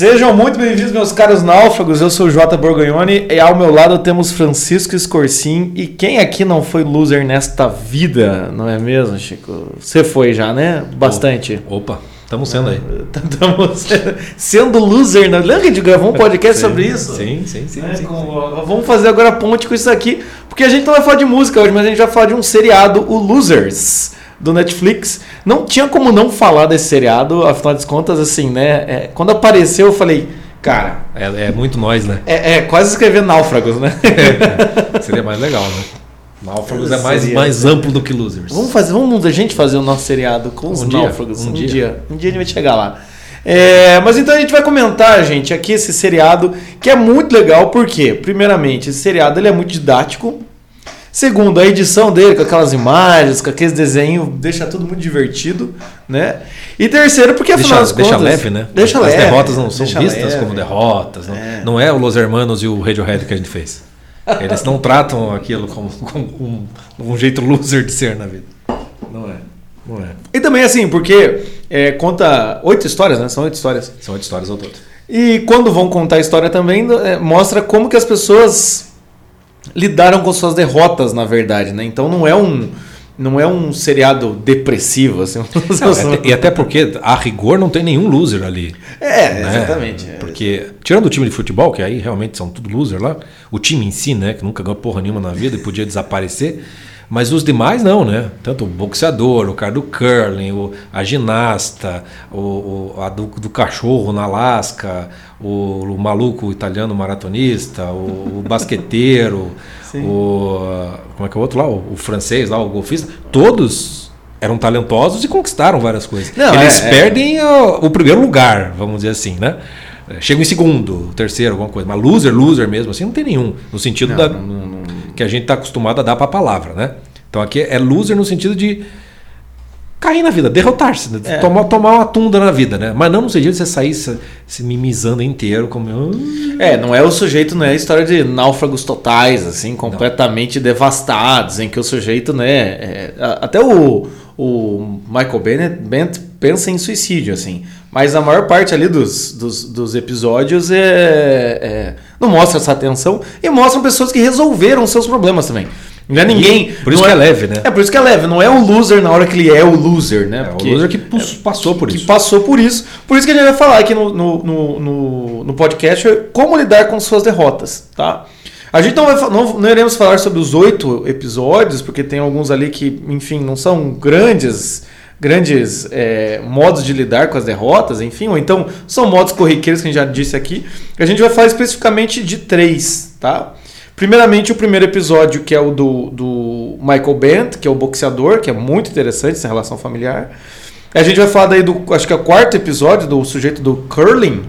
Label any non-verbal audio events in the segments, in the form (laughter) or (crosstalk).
Sejam muito bem-vindos, meus caros náufragos. Eu sou o Jota Borgonhoni e ao meu lado temos Francisco Escorcim. E quem aqui não foi loser nesta vida, não é mesmo, Chico? Você foi já, né? Bastante. Opa, estamos sendo aí. (laughs) Estamos sendo loser. Né? Lembra que a gente gravou um podcast Sim, sobre isso? Sim, sim, sim. É, sim, com- Vamos fazer agora ponte com isso aqui, porque a gente não vai falar de música hoje, mas a gente vai falar de um seriado, o Losers, do Netflix. Não tinha como não falar desse seriado, afinal de contas, assim, né? é, quando apareceu, eu falei, cara, É, é muito nós, né? é, é quase escrever náufragos, né? (laughs) Seria mais legal, né? Náufragos é mais, Seria. mais amplo do que losers. Vamos fazer, vamos a gente fazer o nosso seriado com os Um dia, náufragos. Um, um dia. dia. Um dia a gente vai chegar lá. É, mas então a gente vai comentar, gente, aqui esse seriado que é muito legal, porque, primeiramente, esse seriado ele é muito didático. Segundo, a edição dele, com aquelas imagens, com aqueles desenhos, deixa tudo muito divertido, né? E terceiro, porque afinal Deixa, das deixa contas... leve, né? Deixa As leve. derrotas não são deixa vistas leve. como derrotas. Não É. não é o Los Hermanos e o Radiohead que a gente fez. Eles não tratam aquilo como, como um, um jeito loser de ser na vida. Não é. Não é. E também assim, porque é, conta oito histórias, né? São oito histórias. São oito histórias ao todo. E quando vão contar a história também, é, mostra como que as pessoas lidaram com suas derrotas, na verdade, né? Então não é um não é um seriado depressivo, assim. (laughs) Não, é e até porque, a rigor, não tem nenhum loser ali. É, né? exatamente. Porque, tirando o time de futebol, que aí realmente são tudo loser lá, o time em si, né, que nunca ganhou porra nenhuma na vida e podia desaparecer, mas os demais não, né? Tanto o boxeador, o cara do curling, o, a ginasta, o, o- a do, do cachorro na Alasca, o, o maluco italiano maratonista, o, o basqueteiro, (laughs) Sim. o. Como é que é o outro lá? O, o francês lá, o golfista, todos. Eram talentosos e conquistaram várias coisas. Não, Eles é- é. perdem o, o primeiro lugar, vamos dizer assim, né? É, Chegam em segundo, terceiro, alguma coisa. Mas loser, loser mesmo, assim, não tem nenhum. No sentido Não, da, não, não, não. que a gente está acostumado a dar para a palavra, né? Então aqui é loser no sentido de cair na vida, derrotar-se, né? É. tomar, tomar uma tunda na vida, né? Mas não no sentido de você sair se, se mimizando inteiro, como. "Ah". É, não é o sujeito, não é a história de náufragos totais, assim, completamente devastados, em que o sujeito, né, é, até o, o Michael Bennett, Bennett pensa em suicídio, assim, mas a maior parte ali dos, dos, dos episódios é, é- não mostra essa atenção e mostram pessoas que resolveram seus problemas também. Não é ninguém. Por isso que é leve, né? É por isso que é leve, não é o loser na hora que ele é o loser, né? É, Porque- o loser que pus- passou por que isso. passou por isso. Por isso que a gente vai falar aqui no, no, no, no, podcast como lidar com suas derrotas, tá? A gente não, vai, não, não iremos falar sobre os oito episódios, porque tem alguns ali que, enfim, não são grandes grandes é, modos de lidar com as derrotas, enfim, ou então são modos corriqueiros que a gente já disse aqui. A gente vai falar especificamente de três, tá? Primeiramente, o primeiro episódio, que é o do, do Michael Bent, que é o boxeador, que é muito interessante essa relação familiar. A gente vai falar daí do, acho que é o quarto episódio, do sujeito do curling,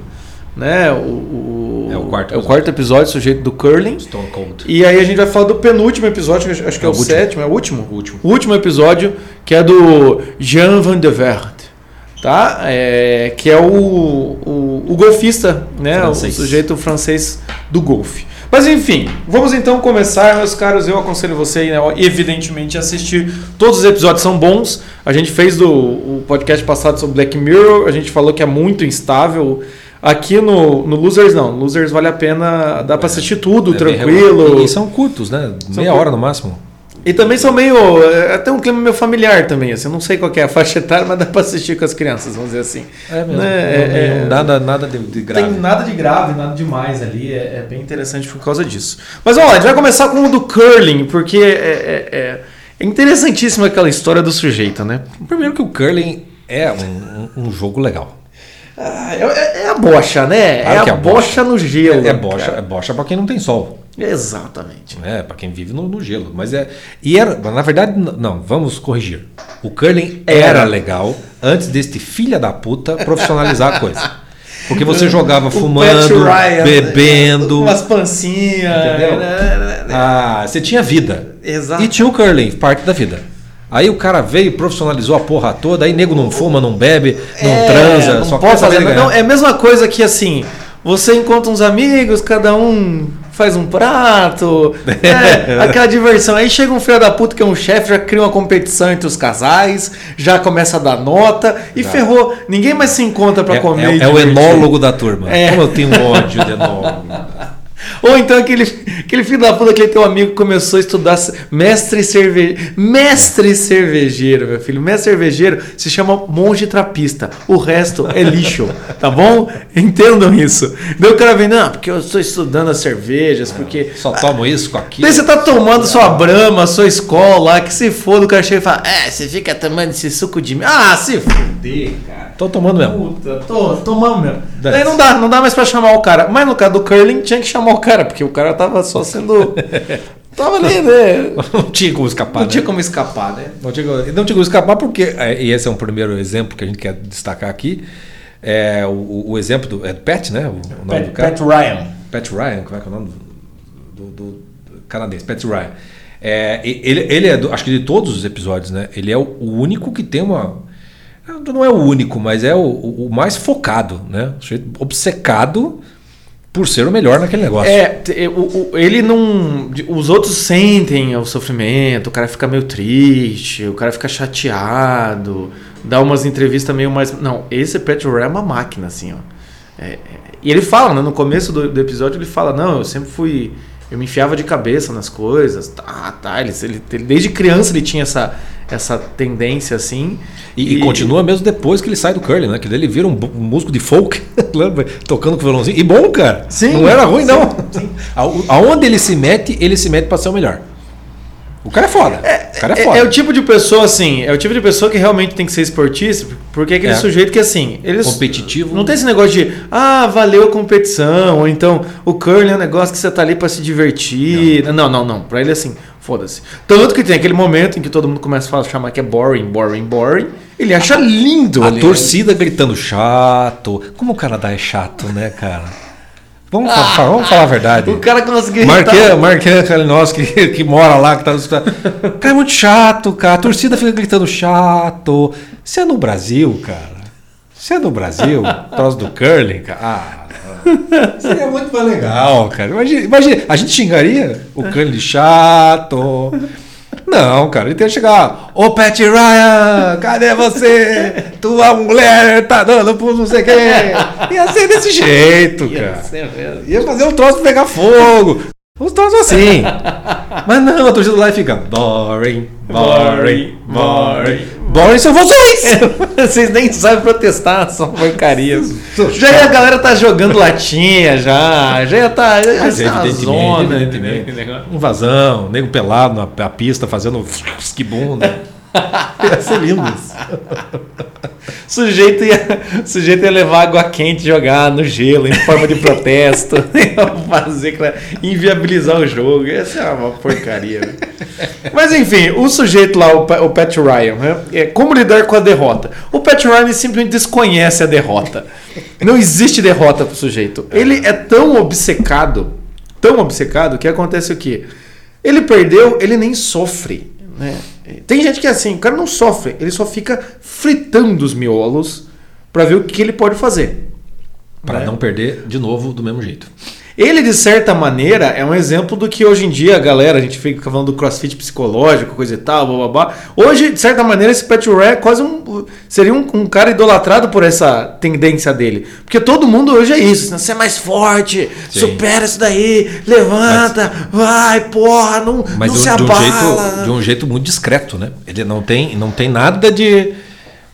né? O, o- É o quarto É o quarto episódio, sujeito do curling. Stone Cold. E aí a gente vai falar do penúltimo episódio, que acho- que é, É o, o sétimo, é o último? O último. O último episódio, que é do Jean Van der Verde, tá? É, que é o, o, o golfista, né? Francês. O sujeito francês do golfe. Mas enfim, vamos então começar, meus caros. Eu aconselho você, né, evidentemente, a assistir. Todos os episódios são bons. A gente fez do, o podcast passado sobre Black Mirror, a gente falou que é muito instável. Aqui no, no Losers, não. Losers vale a pena, dá pra assistir tudo, É tranquilo. E são curtos, né? Meia cur- hora no máximo. E também são meio. é, Até um clima meio familiar também. Assim, eu não sei qual que é a faixa etária, mas dá pra assistir com as crianças, vamos dizer assim. É mesmo. Né? Não- É- é- nada, nada de, de grave. Tem nada de grave, nada demais ali. É, é bem interessante por causa disso. Mas vamos lá, a gente vai começar com o do curling, porque é, é, é, é interessantíssima aquela história do sujeito, né? Primeiro que o curling é um- um jogo legal. Ah, é, é- é a bocha, né? Claro é a é a bocha, bocha. no gelo. É, é bocha, cara. é bocha para quem não tem sol. Exatamente. né? Para quem vive no, no gelo. Mas é. E era, na verdade, não, vamos corrigir. O curling Era. legal antes deste filha da puta profissionalizar a coisa. Porque você (laughs) jogava O fumando, Ryan, bebendo. (laughs) Umas pancinhas. Entendeu? né? Ah, você tinha vida. Exato. E tinha o curling, parte da vida. Aí o cara veio e profissionalizou a porra toda, aí nego não fuma, não bebe, não É, transa, não só pode fazer. Não, é a mesma coisa que assim, você encontra uns amigos, cada um faz um prato, (laughs) né? aquela diversão. Aí chega um filho da puta que é um chefe, já cria uma competição entre os casais, já começa a dar nota e ferrou. Ninguém mais se encontra para É, comer. é- é o enólogo da turma. É. Como eu tenho ódio de enólogo. (laughs) Ou então aquele, aquele filho da puta, aquele teu amigo que começou a estudar mestre cervejeiro. Mestre cervejeiro, meu filho. Mestre cervejeiro se chama monge trapista. O resto é lixo, tá bom? Entendam isso. Daí o cara vem, não, porque eu estou estudando as cervejas, porque. Só tomo isso com aquilo. Daí você tá tomando sua brama, sua escola que se foda, o cara chega e fala, é, você fica tomando esse suco de mim. Ah, se fuder, cara. Tô tomando mesmo. Puta, tô, tomamos mesmo. Daí não dá, não dá mais pra chamar o cara. Mas no caso do curling tinha que chamar o cara, porque o cara tava só sendo. (laughs) tava ali, né? Não tinha como escapar. Não né? tinha como escapar, né? Não tinha, não tinha como escapar porque, é, e esse é um primeiro exemplo que a gente quer destacar aqui, é o, o exemplo do é Pat, né? O, o nome do cara. Ryan. Pat Ryan, como é que é o nome do, do- do canadense? Pat Ryan. É, ele, ele é, do- acho que de todos os episódios, né? Ele é o, o único que tem uma. Não é o único, mas é o, o- o mais focado, né? O Obcecado por ser o melhor naquele negócio. É, o- ele não. Os outros sentem o sofrimento, o cara fica meio triste, o cara fica chateado, dá umas entrevistas meio mais. Não, esse Pat Ryan é uma máquina, assim, ó. É, é, e ele fala, né, no começo do, do episódio, ele fala: Não, eu sempre fui. Eu me enfiava de cabeça nas coisas. Tá, tá. Ele- ele- desde criança ele tinha essa, essa tendência, assim. E, e continua mesmo depois que ele sai do curling, né? Que daí ele vira um, um músico de folk, (laughs) tocando com violãozinho. E bom, cara. Sim, Não era ruim, sim, não. Aonde Aonde ele se mete, ele se mete pra ser o melhor. O cara é foda. o cara é É, foda. é o tipo de pessoa, assim, é o tipo de pessoa que realmente tem que ser esportista, porque é aquele É. sujeito que, assim, eles. Competitivo. Não tem esse negócio de, ah, valeu a competição, ou então o curling é um negócio que você tá ali pra se divertir. Não, não, não. Pra ele, assim, foda-se. Tanto que tem aquele momento em que todo mundo começa a falar, chamar que é boring, boring, boring. Ele acha lindo. A ali, né? torcida gritando chato. Como o Canadá é chato, né, cara? Vamos, fa- fa- vamos falar a verdade. O cara conseguiu. Marquinhos Marquinhos Kalinowski, que, (laughs) que mora lá, que tá nos. Cara, é muito chato, cara. A torcida fica gritando chato. Você é no Brasil, cara. Você é no Brasil, (laughs) troço do curling, cara. Ah, seria muito mais legal, cara. Imagina, imagina, a gente xingaria o curling de chato. Não, cara, ele tem que chegar. Ô, Pat Ryan, cadê você? Tua mulher tá dando pro não sei quem. Ia ser desse jeito, cara. Ia fazer um troço pegar fogo. Uns troços assim. Mas não, a torcida lá fica boring, boring, boring. Boring são vocês! Vocês nem sabem protestar, são porcarias. Já ia, a galera tá jogando latinha já, já ia tá. Já Mas uma evidentemente, zona, evidentemente. Invasão, nego pelado na, na pista fazendo (laughs) esquibunda. (laughs) Ia ser lindo isso. Sujeito ia, sujeito ia levar água quente jogar no gelo em forma de protesto. (laughs) fazer inviabilizar o jogo. Essa é uma porcaria. né? Mas enfim, o sujeito lá, o, Pa- o Pat Ryan, né? É, como lidar com a derrota? O Pat Ryan simplesmente desconhece a derrota. Não existe derrota pro sujeito. Ele é tão obcecado, tão obcecado, que acontece o quê? Ele perdeu, ele nem sofre. Né? Tem gente que é assim, o cara não sofre, ele só fica fritando os miolos pra ver o que ele pode fazer. Para Né? não perder de novo do mesmo jeito. Ele, de certa maneira, é um exemplo do que hoje em dia a galera, a gente fica falando do crossfit psicológico, coisa e tal, blá, blá, blá. Hoje, de certa maneira, esse Pat Ray é quase um. Seria um, um cara idolatrado por essa tendência dele. Porque todo mundo hoje é isso. assim, Você é mais forte, Sim. supera isso daí, levanta, vai, porra, não, Mas não de, se um- de um abala. jeito, de um jeito muito discreto, né? Ele não tem, não tem nada de,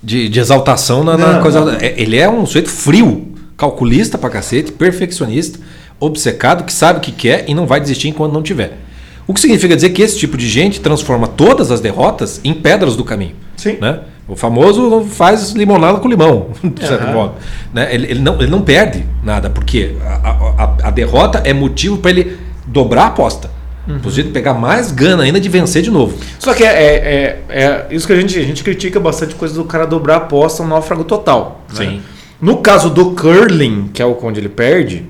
de, de exaltação na, na Não, coisa. não. É- Ele é um sujeito frio, calculista pra cacete, perfeccionista, obcecado, que sabe o que quer e não vai desistir enquanto não tiver. O que significa dizer que esse tipo de gente transforma todas as derrotas em pedras do caminho. Sim. Né? O famoso faz limonada com limão, (laughs) de certo modo. Né? Ele, ele não, ele não perde nada, porque a, a- a- derrota é motivo para ele dobrar a aposta. Uhum. Pro jeito de pegar mais gana ainda de vencer de novo. Só que é, é, é, é isso que a gente, a gente critica bastante coisa do cara dobrar a aposta um náufrago total. né? Sim. No caso do curling, que é o onde ele perde,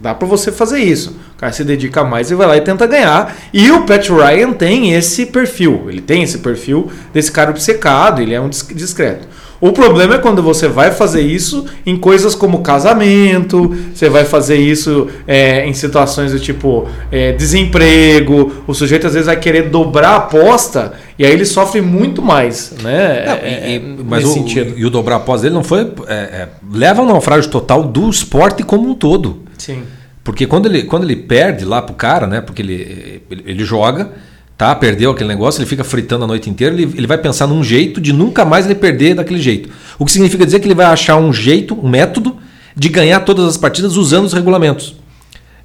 dá pra você fazer isso. O cara se dedica mais e vai lá e tenta ganhar. E o Pat Ryan tem esse perfil. Ele tem esse perfil desse cara obcecado, ele é um dis- discreto. O problema é quando você vai fazer isso em coisas como casamento, você vai fazer isso é, em situações do tipo é, desemprego, o sujeito às vezes vai querer dobrar a aposta e aí ele sofre muito mais, né? Não, é, e, mas o, sentido. e o dobrar a aposta dele não foi. É, leva ao naufrágio total do esporte como um todo. Sim. Porque quando ele, quando ele perde lá pro cara, né? Porque ele, ele, ele joga tá? Perdeu aquele negócio, ele fica fritando a noite inteira, ele, ele vai pensar num jeito de nunca mais ele perder daquele jeito. O que significa dizer que ele vai achar um jeito, um método de ganhar todas as partidas usando os regulamentos.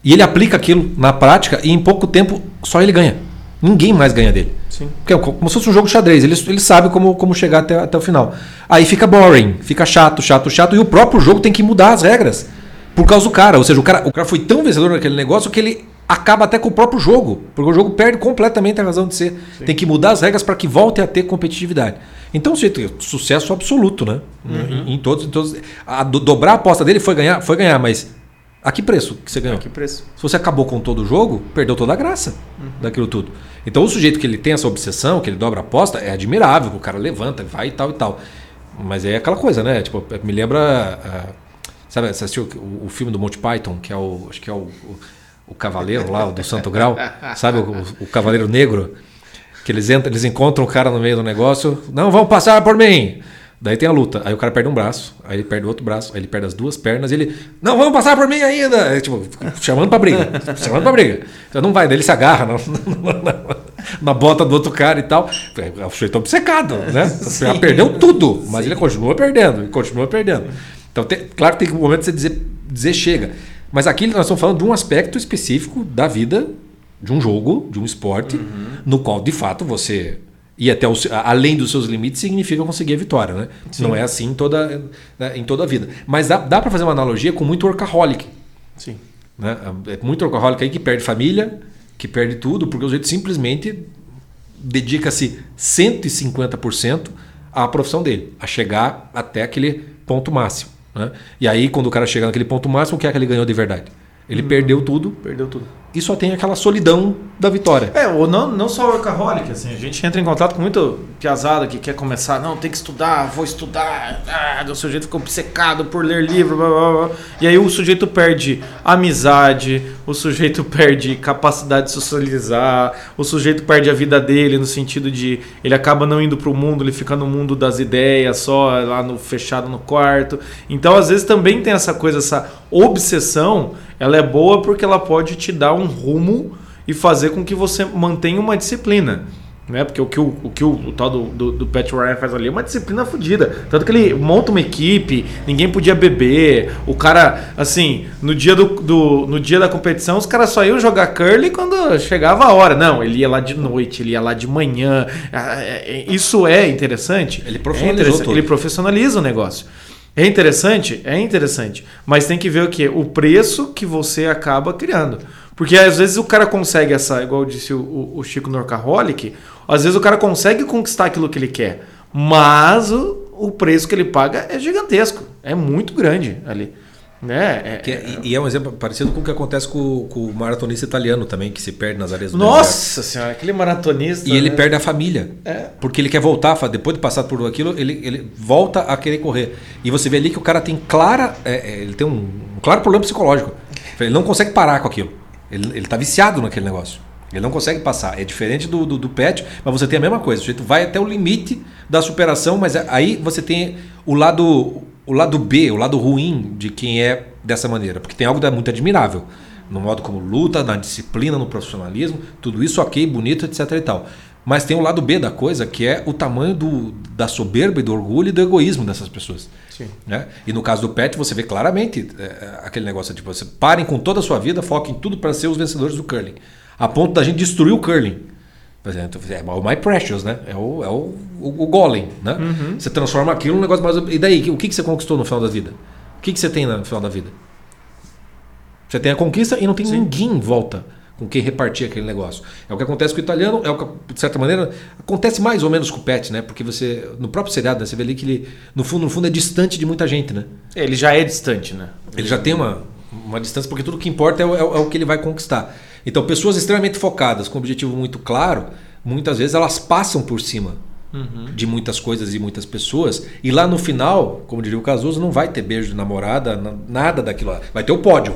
E ele aplica aquilo na prática e em pouco tempo só ele ganha. Ninguém mais ganha dele. Sim. Porque é como se fosse um jogo de xadrez. Ele, ele sabe como, como chegar até, até o final. Aí fica boring, fica chato, chato, chato. E o próprio jogo tem que mudar as regras. Por causa do cara. Ou seja, o cara, o cara foi tão vencedor naquele negócio que ele acaba até com o próprio jogo, porque o jogo perde completamente a razão de ser. Sim. Tem que mudar as regras para que volte a ter competitividade. Então, sucesso absoluto, né? Uhum. Em, em, todos, em todos. A do, dobrar a aposta dele foi ganhar, foi ganhar, mas a que preço que você ganhou? A que preço? Se você acabou com todo o jogo, perdeu toda a graça uhum. daquilo tudo. Então, o sujeito que ele tem essa obsessão, que ele dobra a aposta, é admirável, o cara levanta, vai e tal e tal. Mas é aquela coisa, né? Tipo, me lembra. Sabe, você assistiu o, o, filme do Monty Python, que é o. Acho que é o, o o cavaleiro lá, o do Santo Grau, sabe o, o cavaleiro negro? Que eles, entram, eles encontram o cara no meio do negócio, não vão passar por mim. Daí tem a luta. Aí o cara perde um braço, aí ele perde o outro braço, aí ele perde as duas pernas e ele. Não, vamos passar por mim ainda! É, tipo, chamando pra briga. chamando pra briga. Então não vai, daí ele se agarra na, (laughs) na, na bota do outro cara e tal. É, o sujeito obcecado, né? (laughs) Sim. Perdeu tudo, mas Sim. ele continua perdendo, ele continua perdendo. Então, tem, claro que tem um momento de você dizer, dizer chega. Mas aqui nós estamos falando de um aspecto específico da vida de um jogo, de um esporte, uhum. no qual de fato você ir até o, além dos seus limites significa conseguir a vitória, né? Não é assim em toda, né, em toda a vida. Mas dá, dá para fazer uma analogia com muito workaholic. Sim. Né? É muito workaholic aí que perde família, que perde tudo, porque o jeito simplesmente dedica-se 150% à profissão dele, a chegar até aquele ponto máximo. Né? E aí, quando o cara chega naquele ponto máximo, o que é que ele ganhou de verdade? Ele hum, perdeu tudo. Perdeu tudo. E só tem aquela solidão da vitória. É, ou não, não só workaholic, assim, a gente entra em contato com muito piazada que quer começar, não, tem que estudar, vou estudar, ah, o sujeito fica obcecado por ler livro, blá, blá, blá. e aí o sujeito perde amizade, o sujeito (laughs) perde capacidade de socializar, o sujeito perde a vida dele no sentido de ele acaba não indo para o mundo, ele fica no mundo das ideias, só lá no fechado no quarto. Então, às vezes também tem essa coisa, essa obsessão ela é boa porque ela pode te dar um rumo e fazer com que você mantenha uma disciplina. Né? Porque o que o, o, que o, o tal do, do, do, Pat Ryan faz ali é uma disciplina fodida. Tanto que ele monta uma equipe, ninguém podia beber. O cara, assim, no dia, do, do no dia da competição, os caras só iam jogar curly quando chegava a hora. Não, ele ia lá de noite, ele ia lá de manhã. Ah, é, é, isso é interessante. Ele profissionalizou é interessante. Ele profissionaliza o negócio. É interessante? É interessante. Mas tem que ver o que? O preço que você acaba criando. Porque às vezes o cara consegue essa, igual disse o, o Chico Norcaholic, às vezes o cara consegue conquistar aquilo que ele quer. Mas o, o preço que ele paga é gigantesco. É muito grande ali. Né? É, que, é, e é um exemplo parecido com o que acontece com, com, o maratonista italiano também, que se perde nas areias do Nossa deserto. senhora, aquele maratonista. E né? ele perde a família. É. Porque ele quer voltar, depois de passar por aquilo, ele, ele volta a querer correr. E você vê ali que o cara tem clara. É, é ele tem um, um, claro problema psicológico. Ele não consegue parar com aquilo. Ele está viciado naquele negócio. Ele não consegue passar. É diferente do, do, do pet, mas você tem a mesma coisa. O sujeito vai até o limite da superação, mas aí você tem o lado o lado B, o lado ruim de quem é dessa maneira, porque tem algo muito admirável no modo como luta, na disciplina, no profissionalismo, tudo isso ok, bonito, etc e tal. Mas tem o lado B da coisa, que é o tamanho do, da soberba e do orgulho e do egoísmo dessas pessoas. Sim. Né? E no caso do Pet, você vê claramente é, é aquele negócio de tipo, você parem com toda a sua vida, foquem tudo para ser os vencedores do curling. A ponto da gente destruir o curling. Por exemplo, é o My Precious, né? É o, é o, o, o Golem, né? Uhum. Você transforma aquilo num negócio mais... E daí, o que, que você conquistou no final da vida? O que, que você tem no final da vida? Você tem a conquista e não tem Sim. ninguém em volta com quem repartir aquele negócio. É o que acontece com o italiano, é o que, de certa maneira, acontece mais ou menos com o Pet, né? Porque você, no próprio seriado, né? você vê ali que ele, no fundo, no fundo, é distante de muita gente, né? Ele já é distante, né? Ele já tem uma, uma distância, porque tudo que importa é o, é o que ele vai conquistar. Então, pessoas extremamente focadas, com um objetivo muito claro, muitas vezes elas passam por cima Uhum. de muitas coisas e muitas pessoas. E lá no final, como diria o Cazuza, não vai ter beijo de namorada, na- nada daquilo lá. Vai ter o pódio,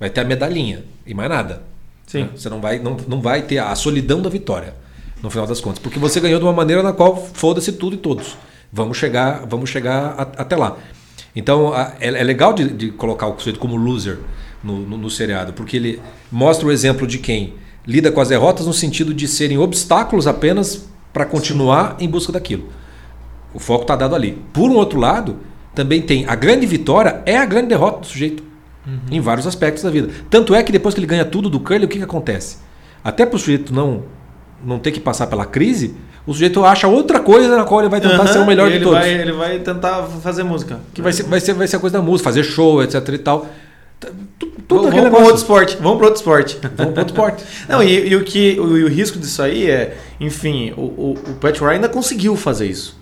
vai ter a medalhinha e mais nada. Sim. né? Você não vai, não, não vai ter a solidão da vitória, no final das contas. Porque você ganhou de uma maneira na qual foda-se tudo e todos. Vamos chegar, vamos chegar a- até lá. Então a- é, é legal de, de colocar o sujeito como loser no, no, no seriado, porque ele mostra o exemplo de quem lida com as derrotas no sentido de serem obstáculos apenas para continuar em busca daquilo. O foco está dado ali. Por um outro lado, também tem a grande vitória é a grande derrota do sujeito em vários aspectos da vida. Tanto é que depois que ele ganha tudo do Curly, o que, que acontece? Até para o sujeito não não ter que passar pela crise, o sujeito acha outra coisa na qual ele vai tentar Aham, ser o melhor de ele todos. Vai, ele vai tentar fazer música. Que vai ser, vai, ser, vai ser a coisa da música, fazer show, etc e tal. Tudo Vamos, vamos para outro esporte. Vamos para outro esporte. Vamos para outro esporte. Não, e, e o que o, o risco disso aí é, enfim, o, o, o Pat Ryan ainda conseguiu fazer isso.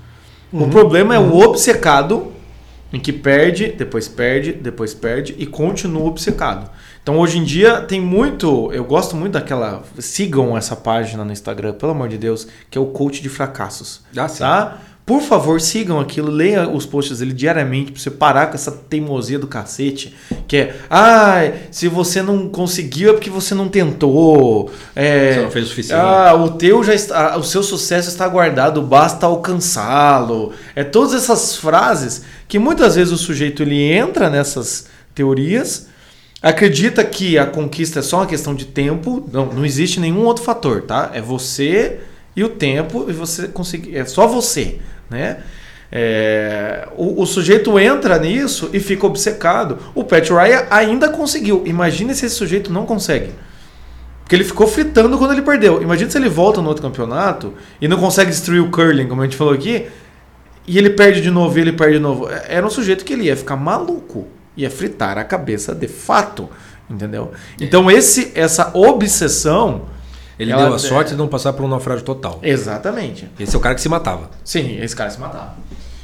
Uhum. O problema é o obcecado em que perde, depois perde, depois perde e continua obcecado. Então hoje em dia tem muito, eu gosto muito daquela, sigam essa página no Instagram, pelo amor de Deus, que é o coach de fracassos. Ah, sim. Por favor, sigam aquilo, leia os posts dele diariamente pra você parar com essa teimosia do cacete. Que é, ah, se você não conseguiu é porque você não tentou. É, Você não fez o suficiente. Ah, o teu já está, o seu sucesso está guardado, basta alcançá-lo. É todas essas frases que muitas vezes o sujeito ele entra nessas teorias, acredita que a conquista é só uma questão de tempo. Não, não existe nenhum outro fator, tá? É você e o tempo e você conseguir. É só você, né? É, o, o sujeito entra nisso e fica obcecado. O Pat Ryan ainda conseguiu. Imagina se esse sujeito não consegue. Porque ele ficou fritando quando ele perdeu. Imagina se ele volta no outro campeonato e não consegue destruir o curling, como a gente falou aqui, e ele perde de novo e ele perde de novo. É- Era um sujeito que ele ia ficar maluco. Ia fritar a cabeça de fato. Entendeu? Então esse, essa obsessão. Ele ela- deu a sorte de não passar por um naufrágio total. Exatamente. Esse é o cara que se matava. Sim, esse cara se matava.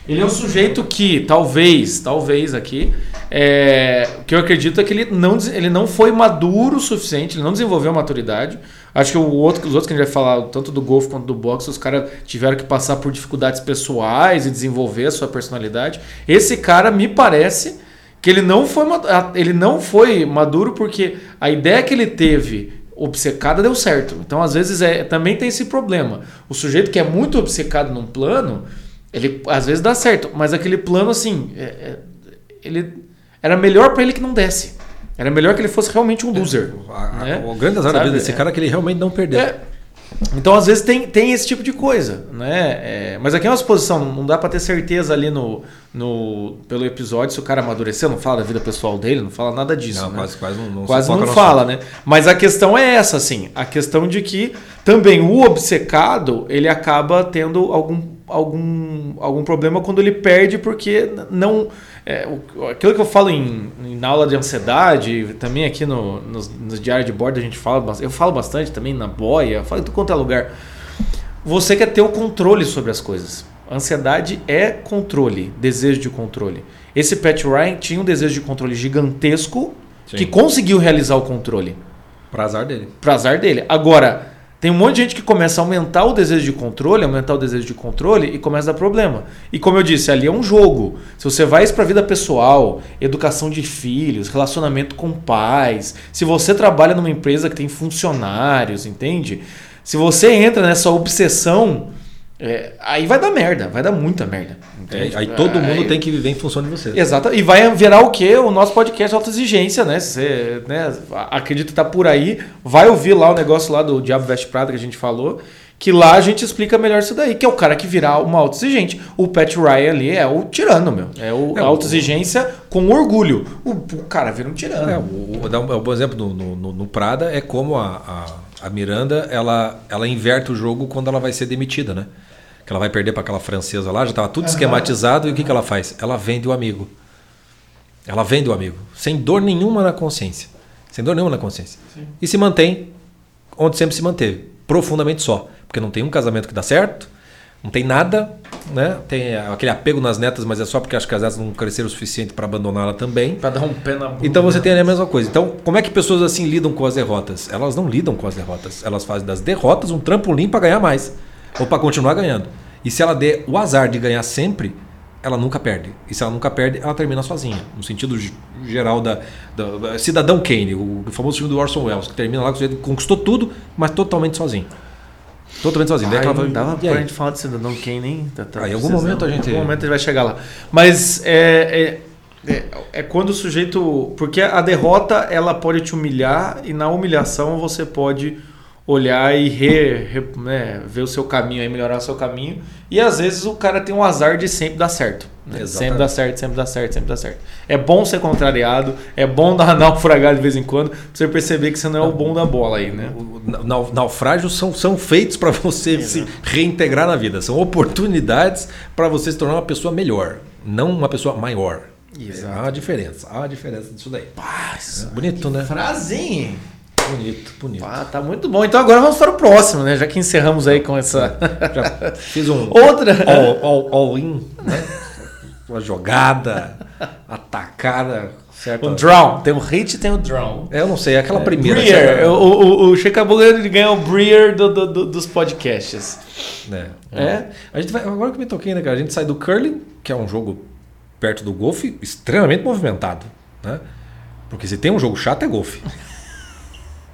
Ele é um sujeito que, talvez, talvez aqui, é, o que eu acredito é que ele não, ele não foi maduro o suficiente, ele não desenvolveu maturidade. Acho que o outro, os outros que a gente vai falar, tanto do golfe quanto do boxe, os caras tiveram que passar por dificuldades pessoais e desenvolver a sua personalidade. Esse cara me parece que ele não foi, ele não foi maduro porque a ideia que ele teve obcecada deu certo. Então, às vezes, é, também tem esse problema. O sujeito que é muito obcecado num plano, ele às vezes dá certo, mas aquele plano, assim, é- é- ele era melhor para ele que não desse. Era melhor que ele fosse realmente um loser. A- a- né? O grande azar da Sabe? vida desse cara é que ele realmente não perdeu. É. Então, às vezes, tem, tem esse tipo de coisa, né? É, mas aqui é uma suposição, não dá pra ter certeza ali no, no, pelo episódio se o cara amadureceu, não fala da vida pessoal dele, não fala nada disso. Não, né? quase, quase não, não se Quase não fala, assunto. né? Mas a questão é essa, assim. A questão de que também o obcecado, ele acaba tendo algum, algum, algum problema quando ele perde, porque não... é, o- aquilo que eu falo em, em- na aula de ansiedade, também aqui no, nos, nos diários de bordo a gente fala... Eu falo bastante também na boia, falo em tudo quanto é lugar. Você quer ter o controle sobre as coisas. Ansiedade é controle, desejo de controle. Esse Pat Ryan tinha um desejo de controle gigantesco Sim. que conseguiu realizar o controle. Pra azar dele. Pra azar dele. Agora, tem um monte de gente que começa a aumentar o desejo de controle, aumentar o desejo de controle e começa a dar problema. E como eu disse, ali é um jogo. Se você vai isso pra vida pessoal, educação de filhos, relacionamento com pais, se você trabalha numa empresa que tem funcionários, entende? Se você entra nessa obsessão, é, aí vai dar merda, vai dar muita merda. É, entende? aí todo mundo Aí- tem que viver em função de você. Exato. E vai virar o quê? O nosso podcast alta exigência, né? Se você né, acredita que tá por aí, vai ouvir lá o negócio lá do Diabo Veste Prada que a gente falou, que lá a gente explica melhor isso daí, que é o cara que virar uma auto exigente. O Pat Ryan ali é o tirano, meu. É o É, o- auto exigência com orgulho. O, o cara vira um tirano. É, o, dar um, um bom exemplo no, no, no- no Prada é como a, a, a Miranda ela, ela inverte o jogo quando ela vai ser demitida, né? Que ela vai perder para aquela francesa lá, já estava tudo esquematizado e o que, que ela faz? Ela vende o amigo. Ela vende o amigo, sem dor nenhuma na consciência. Sem dor nenhuma na consciência. E se mantém onde sempre se manteve, profundamente só. Porque não tem um casamento que dá certo, não tem nada, né? Tem aquele apego nas netas, mas é só porque acho que as netas não cresceram o suficiente para abandoná-la também. Pra dar um pé na bunda. Então você tem a mesma coisa. Então, como é que pessoas assim lidam com as derrotas? Elas não lidam com as derrotas. Elas fazem das derrotas um trampolim para ganhar mais ou para continuar ganhando. E se ela der o azar de ganhar sempre, ela nunca perde. E se ela nunca perde, ela termina sozinha. No sentido geral da, da Cidadão Kane, o famoso filme do Orson Welles, que termina lá, que conquistou tudo, mas totalmente sozinho. Totalmente sozinho. Ai, não dava pra gente falar de Cidadão Kane, hein? Tá, tá, ah, em algum momento a gente. Em algum momento a gente vai chegar lá. Mas é, é, é, é, quando o sujeito. Porque a derrota ela pode te humilhar e na humilhação você pode olhar e re, re, né, ver o seu caminho aí, melhorar o seu caminho. E às vezes o cara tem um azar de sempre dar certo. Né? Sempre dá certo, sempre dá certo, sempre dá certo. É bom ser contrariado, é bom (laughs) dar naufragar de vez em quando, pra você perceber que você não é o bom da bola aí, né? Naufrágios são, são feitos para (laughs) você se reintegrar na vida. São oportunidades para você se tornar uma pessoa melhor, não uma pessoa maior. Exato. Há uma diferença, há uma diferença disso daí. Pá, é bonito, né? Frasinha. Bonito, bonito. Ah, tá muito bom. Então agora vamos para o próximo, né? Já que encerramos aí com essa. (laughs) Já fiz um. Outra. All, all, all in, né? Uma jogada, atacada. Certo? O Drown. Tem o hit e tem o Drown. É, eu não sei, é aquela é, primeira. Breer. O, o, o de ganhar o Breer do, do, do, dos podcasts. É. é. A gente vai, agora que me toquei, né, cara? A gente sai do curling, que é um jogo perto do golfe, extremamente movimentado. Né? Porque se tem um jogo chato, é golfe.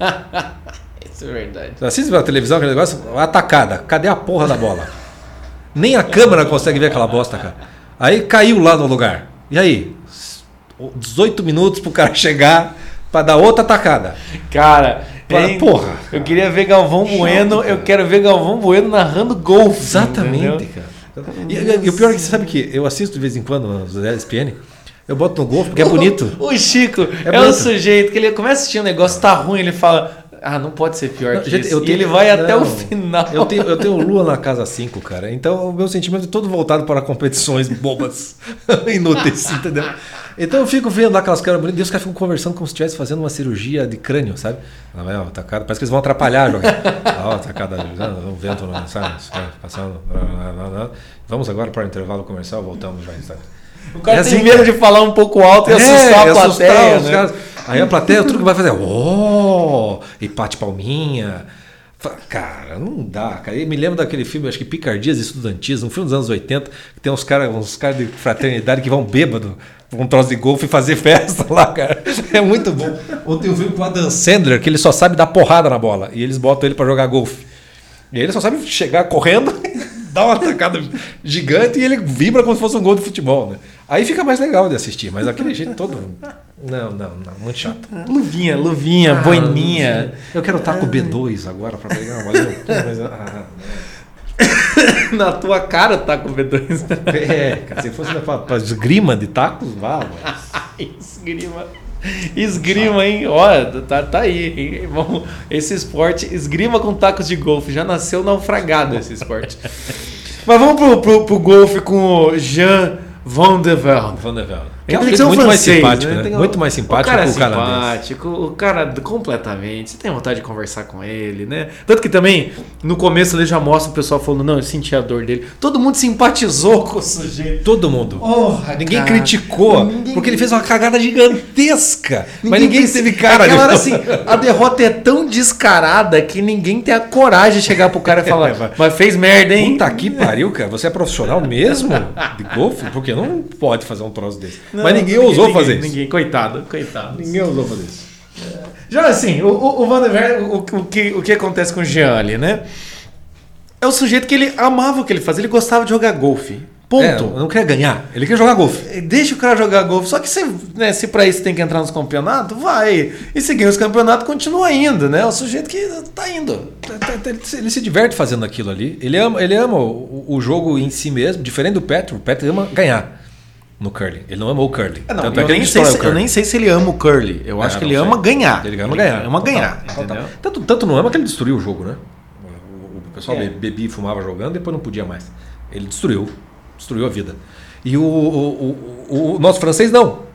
(laughs) Isso é verdade. Você assiste pela televisão aquele negócio? Atacada. Cadê a porra da bola? Nem a câmera consegue ver aquela bosta, cara. Aí caiu lá no lugar. E aí? 18 minutos pro cara chegar para dar outra atacada. Cara, pra, porra. Eu queria ver Galvão Bueno, eu quero ver Galvão Bueno narrando golfe. Exatamente, entendeu? cara. E, e, o pior é que você sabe que eu assisto de vez em quando nos ESPN. Eu boto no golfe porque é bonito. O, Chico é, é o sujeito que ele começa a assistir um negócio, tá ruim, ele fala. Ah, não pode ser pior não, que gente, isso. Tenho, e ele vai não, até o final. Eu tenho, eu tenho lua na casa 5, cara. Então o meu sentimento é todo voltado para competições bobas, (laughs) inúteis, entendeu? Então eu fico vendo lá aquelas caras bonitas, e os caras ficam conversando como se estivesse fazendo uma cirurgia de crânio, sabe? Ela vai, ó, tacada, parece que eles vão atrapalhar jogar. (laughs) ó, tacada, o vento, sabe? Passando. Vamos agora para o intervalo comercial, voltamos já, sabe? O cara é tem assim, medo de falar um pouco alto e é, assustar a plateia. Assustar, né? Aí a plateia, tudo que vai fazer, oh! E bate palminha. Cara, não dá, cara. Eu me lembro daquele filme, acho que Picardias Estudantis, um filme dos anos 80, que tem uns caras uns cara de fraternidade que vão bêbado com um troço de golfe e fazer (laughs) festa lá, cara. É muito bom. Ontem eu vi com o Adam Sandler, que ele só sabe dar porrada na bola. E eles botam ele para jogar golfe. E ele só sabe chegar correndo (laughs) dá uma atacada gigante e ele vibra como se fosse um gol de futebol, né? Aí fica mais legal de assistir, mas aquele jeito todo. Não, não, não, muito chato. Luvinha, luvinha, ah, boininha. Eu quero estar com o B2 agora para pegar uma mas, ah, (laughs) Na tua cara tá com o B2. É, cara, se fosse para esgrima de tacos, vá, mas... (laughs) esgrima. Esgrima, hein? Olha, tá, tá aí. Hein? Esse esporte, esgrima com tacos de golfe, já nasceu naufragado esse esporte. (laughs) Mas vamos pro, pro, pro golfe com o Jean Van de Velde. Van de Velde. É muito francês, mais simpático, né? né? Muito mais simpático o cara é simpático, o cara completamente. Você tem vontade de conversar com ele, né? Tanto que também, no começo ele já mostra o pessoal falando, não, eu senti a dor dele. Todo mundo simpatizou (laughs) com o sujeito. Todo mundo. Oh, ninguém cara. criticou, ninguém... porque ele fez uma cagada gigantesca. Ninguém mas ninguém teve cara Aquela, assim, A derrota é tão descarada que ninguém tem a coragem de chegar pro cara e falar, (laughs) é, mas fez merda, hein? Puta que pariu, cara. Você é profissional mesmo de golfe? Porque não pode fazer um troço desse. Não, Mas ninguém ousou ninguém, fazer isso. Ninguém, coitado, coitado. Ninguém ousou fazer isso. É. Já assim, o, o, o Van der Ver, o, o, que, o que acontece com o Jean ali, né? É o sujeito que ele amava o que ele fazia, ele gostava de jogar golfe. Ponto. É, não quer ganhar, ele quer jogar golfe. Deixa o cara jogar golfe. Só que se, né, se para isso tem que entrar nos campeonatos, vai. E se ganha os campeonatos, continua indo, né? O sujeito que tá indo. Tá, tá, tá, ele se diverte fazendo aquilo ali. Ele ama, ele ama o, o jogo em si mesmo, diferente do Petro. O Petro ama ganhar no curling. Ele não amou o curling. É, não, eu, é nem sei se, eu nem sei se ele ama o curling. Eu é, acho que ele sei. ama ganhar. Ele ama ganhar. Ele ama ganhar. Total, Tanto, tanto não ama que ele destruiu o jogo, né? O, pessoal é. bebia e fumava jogando, depois não podia mais. Ele destruiu. Destruiu a vida. E o, o, o, o nosso francês não.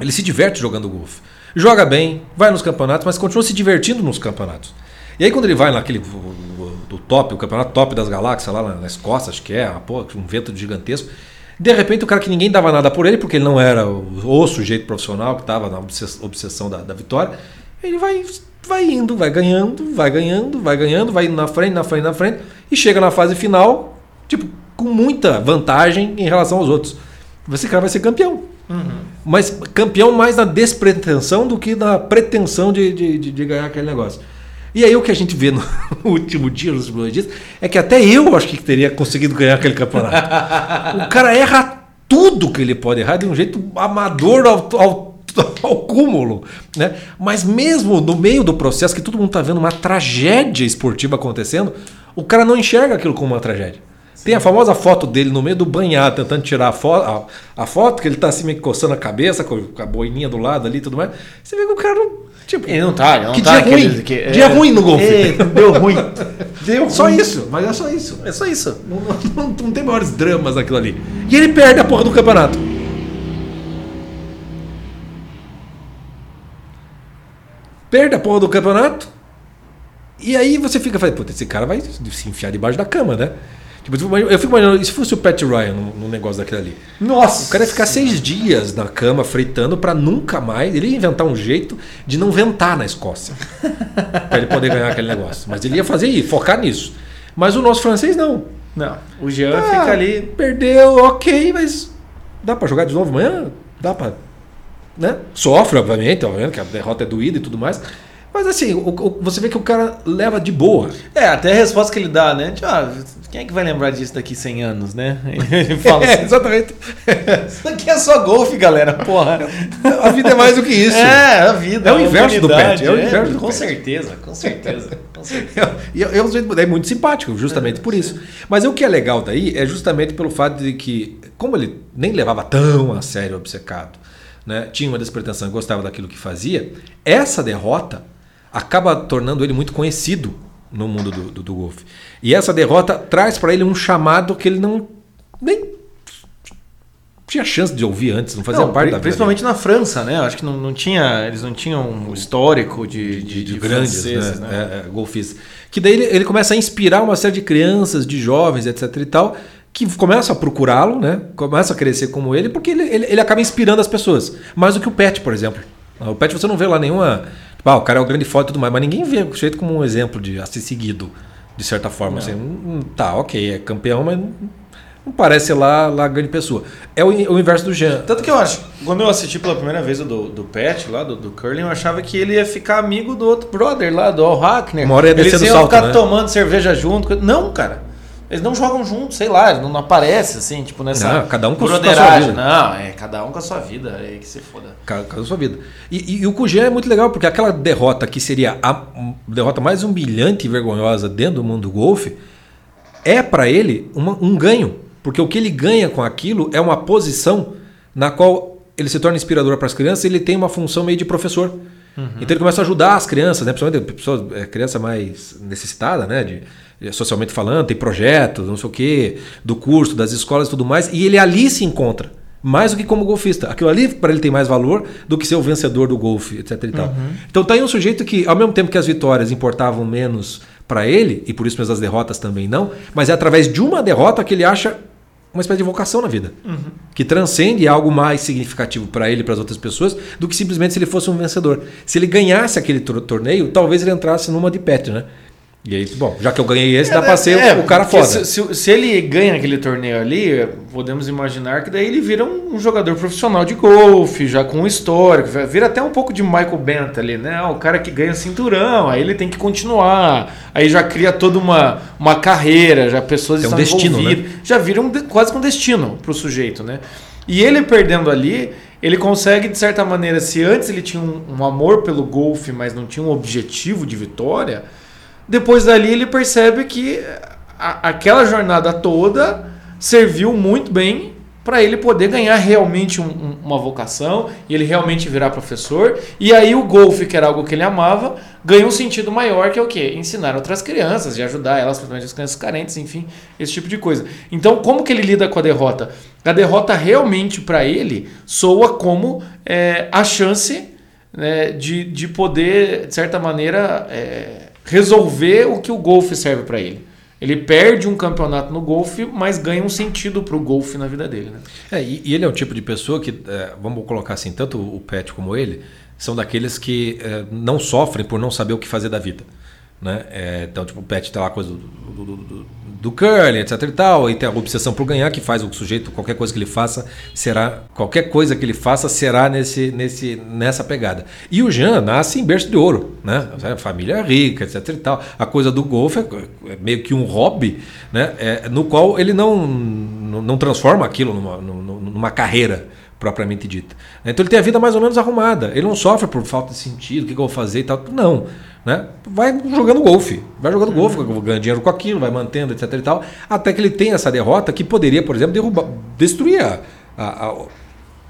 Ele se diverte jogando golfe. Joga bem, vai nos campeonatos, mas continua se divertindo nos campeonatos. E aí quando ele vai naquele do top, o campeonato top das galáxias lá na Escócia, acho que é, um vento gigantesco, de repente, o cara que ninguém dava nada por ele, porque ele não era o, o sujeito profissional que estava na obsessão da, da, vitória, ele vai, vai indo, vai ganhando, vai ganhando, vai ganhando, vai indo na frente, na frente, na frente, e chega na fase final, Tipo, com muita vantagem em relação aos outros. Esse cara vai ser campeão. Uhum. Mas campeão mais na despretensão do que na pretensão de, de, de, de ganhar aquele negócio. E aí o que a gente vê no (laughs) último dia, nos últimos dias, é que até eu acho que teria conseguido ganhar aquele campeonato. o cara erra tudo que ele pode errar de um jeito amador ao, ao, (laughs) ao cúmulo. Né? Mas mesmo no meio do processo, que todo mundo está vendo uma tragédia esportiva acontecendo, o cara não enxerga aquilo como uma tragédia. Tem a famosa foto dele no meio do banhado, tentando tirar a foto, a, a foto que ele está assim meio que coçando a cabeça, com a boininha do lado ali e tudo mais. Você vê que o cara não. Tipo, Ele não tá, ele não que tá dia ruim. aquele- que- dia é. ruim no golfe. É, deu ruim. (laughs) Deu Só ruim. isso, mas é só isso. É só isso. Não, (laughs) não- não tem maiores dramas naquilo ali. E ele perde a porra do campeonato. Perde a porra do campeonato. E aí você fica falando, puta, esse cara vai se enfiar debaixo da cama, né? Tipo, eu fico imaginando, e se fosse o Pat Ryan no, negócio daquele ali? Nossa. O cara ia ficar seis dias na cama fritando pra nunca mais. Ele ia inventar um jeito de não ventar na Escócia. (laughs) pra ele poder ganhar aquele negócio. Mas ele ia fazer isso, focar nisso. Mas o nosso francês não. Não, o Jean Ah, fica ali. Perdeu, ok, mas dá pra jogar de novo amanhã? Dá pra. Né? Sofre, obviamente, obviamente, que a derrota é doída e tudo mais. Mas assim, o- o- você vê que o cara leva de boa. É, até a resposta que ele dá, né? Tipo, ah, quem é que vai lembrar disso daqui 100 anos, né? (laughs) Ele fala É, assim, exatamente. isso aqui é só golfe, galera, porra. A vida é mais do que isso. É, a vida. É o inverso do pet, é o inverso do Com pet. certeza, com certeza, com certeza. E eu, eu, é muito simpático, justamente por isso. Mas o que é legal daí é justamente pelo fato de que, como ele nem levava tão a sério o obcecado, né, tinha uma despretensão e gostava daquilo que fazia, essa derrota acaba tornando ele muito conhecido no mundo do, do, do golfe. E essa derrota traz para ele um chamado que ele não nem tinha chance de ouvir antes, não fazia Não, parte da vida principalmente na França, né? Acho que não, não tinha, eles não tinham um histórico de, de, de, de grandes franceses, né? né? É, é, golfistas. Que daí ele, ele começa a inspirar uma série de crianças, de jovens, etc e tal, que começam a procurá-lo, né? Começam a crescer como ele, porque ele, ele, ele acaba inspirando as pessoas. Mais do que o Pet, por exemplo. O Pet você não vê lá nenhuma. Tipo, ah, o cara é o grande foto e tudo mais, mas ninguém vê o jeito como um exemplo de a ser seguido, de certa forma. Assim, hum, hum, tá, ok, é campeão, mas não, não parece lá, lá grande pessoa. É o, o inverso do Jean. Tanto que eu acho, quando eu assisti pela primeira vez o do, do Pet, lá, do, do Curling, eu achava que ele ia ficar amigo do outro brother lá, do Al Hackner. Uma hora ia descer Eles do iam salto, ficar né? tomando cerveja junto. Não, cara. Eles não jogam juntos, sei lá, não, não aparece assim, tipo nessa Não, cada um com a sua vida. Não, é cada um com a sua vida, é que se foda. Cada, cada sua vida. E, e, e o Cujan é muito legal, porque aquela derrota que seria a um, derrota mais humilhante e vergonhosa dentro do mundo do golfe, é para ele uma- um ganho. Porque o que ele ganha com aquilo é uma posição na qual ele se torna inspirador para as crianças e ele tem uma função meio de professor. Então ele começa a ajudar as crianças, né? principalmente pessoas, é, criança mais necessitada, né? De- socialmente falando, tem projetos, não sei o quê, do curso, das escolas e tudo mais, e ele ali se encontra. Mais do que como golfista. Aquilo ali para ele tem mais valor do que ser o vencedor do golfe, etc. E tal. Então tá aí um sujeito que, ao mesmo tempo que as vitórias importavam menos para ele, e por isso mesmo as derrotas também não, mas é através de uma derrota que ele acha uma espécie de vocação na vida. Que transcende algo mais significativo para ele e para as outras pessoas do que simplesmente se ele fosse um vencedor. Se ele ganhasse aquele tor- torneio, talvez ele entrasse numa de pet, né? E aí, bom, já que eu ganhei esse, dá para ser É, o cara porque foda. Se, se- se ele ganha aquele torneio ali, podemos imaginar que daí ele vira um, um jogador profissional de golfe, já com um histórico, vira até um pouco de Michael Bent ali, né? O cara que ganha cinturão, aí ele tem que continuar, aí já cria toda uma, uma carreira, já pessoas Tem um estão destino, envolvidas, já vira um quase que um destino pro sujeito, né? E ele perdendo ali, ele consegue, de certa maneira, se antes ele tinha um, um amor pelo golfe, mas não tinha um objetivo de vitória, depois dali ele percebe que a- aquela jornada toda serviu muito bem para ele poder ganhar realmente um- um- uma vocação e ele realmente virar professor. E aí o golfe, que era algo que ele amava, ganha um sentido maior que é o quê? Ensinar outras crianças e ajudar elas, principalmente as crianças carentes, enfim, esse tipo de coisa. Então, como que ele lida com a derrota? A derrota realmente para ele soa como é, a chance né, de, de poder, de certa maneira, é, resolver o que o golfe serve para ele. Ele perde um campeonato no golfe, mas ganha um sentido para o golfe na vida dele. Né? É, e, ele é um tipo de pessoa que, é, vamos colocar assim, tanto o Pet como ele, são daqueles que é, não sofrem por não saber o que fazer da vida. Né? É, então, tipo, o Pet tem lá coisa do, do, do, do, curling, etc e tal, e tem a obsessão por ganhar, que faz o sujeito, qualquer coisa que ele faça, será. Qualquer coisa que ele faça será nesse, nesse, nessa pegada. E o Jean nasce em berço de ouro, né? Família rica, etc e tal. A coisa do golfe é, é meio que um hobby, né? É, no qual ele não, não transforma aquilo numa, numa carreira propriamente dita. Então ele tem a vida mais ou menos arrumada. Ele não sofre por falta de sentido, o que eu vou fazer e tal. Não. Né? Vai jogando golfe, vai jogando golfe, ganhando dinheiro com aquilo, vai mantendo, etc. e tal, até que ele tem essa derrota que poderia, por exemplo, derrubar, destruir a, a,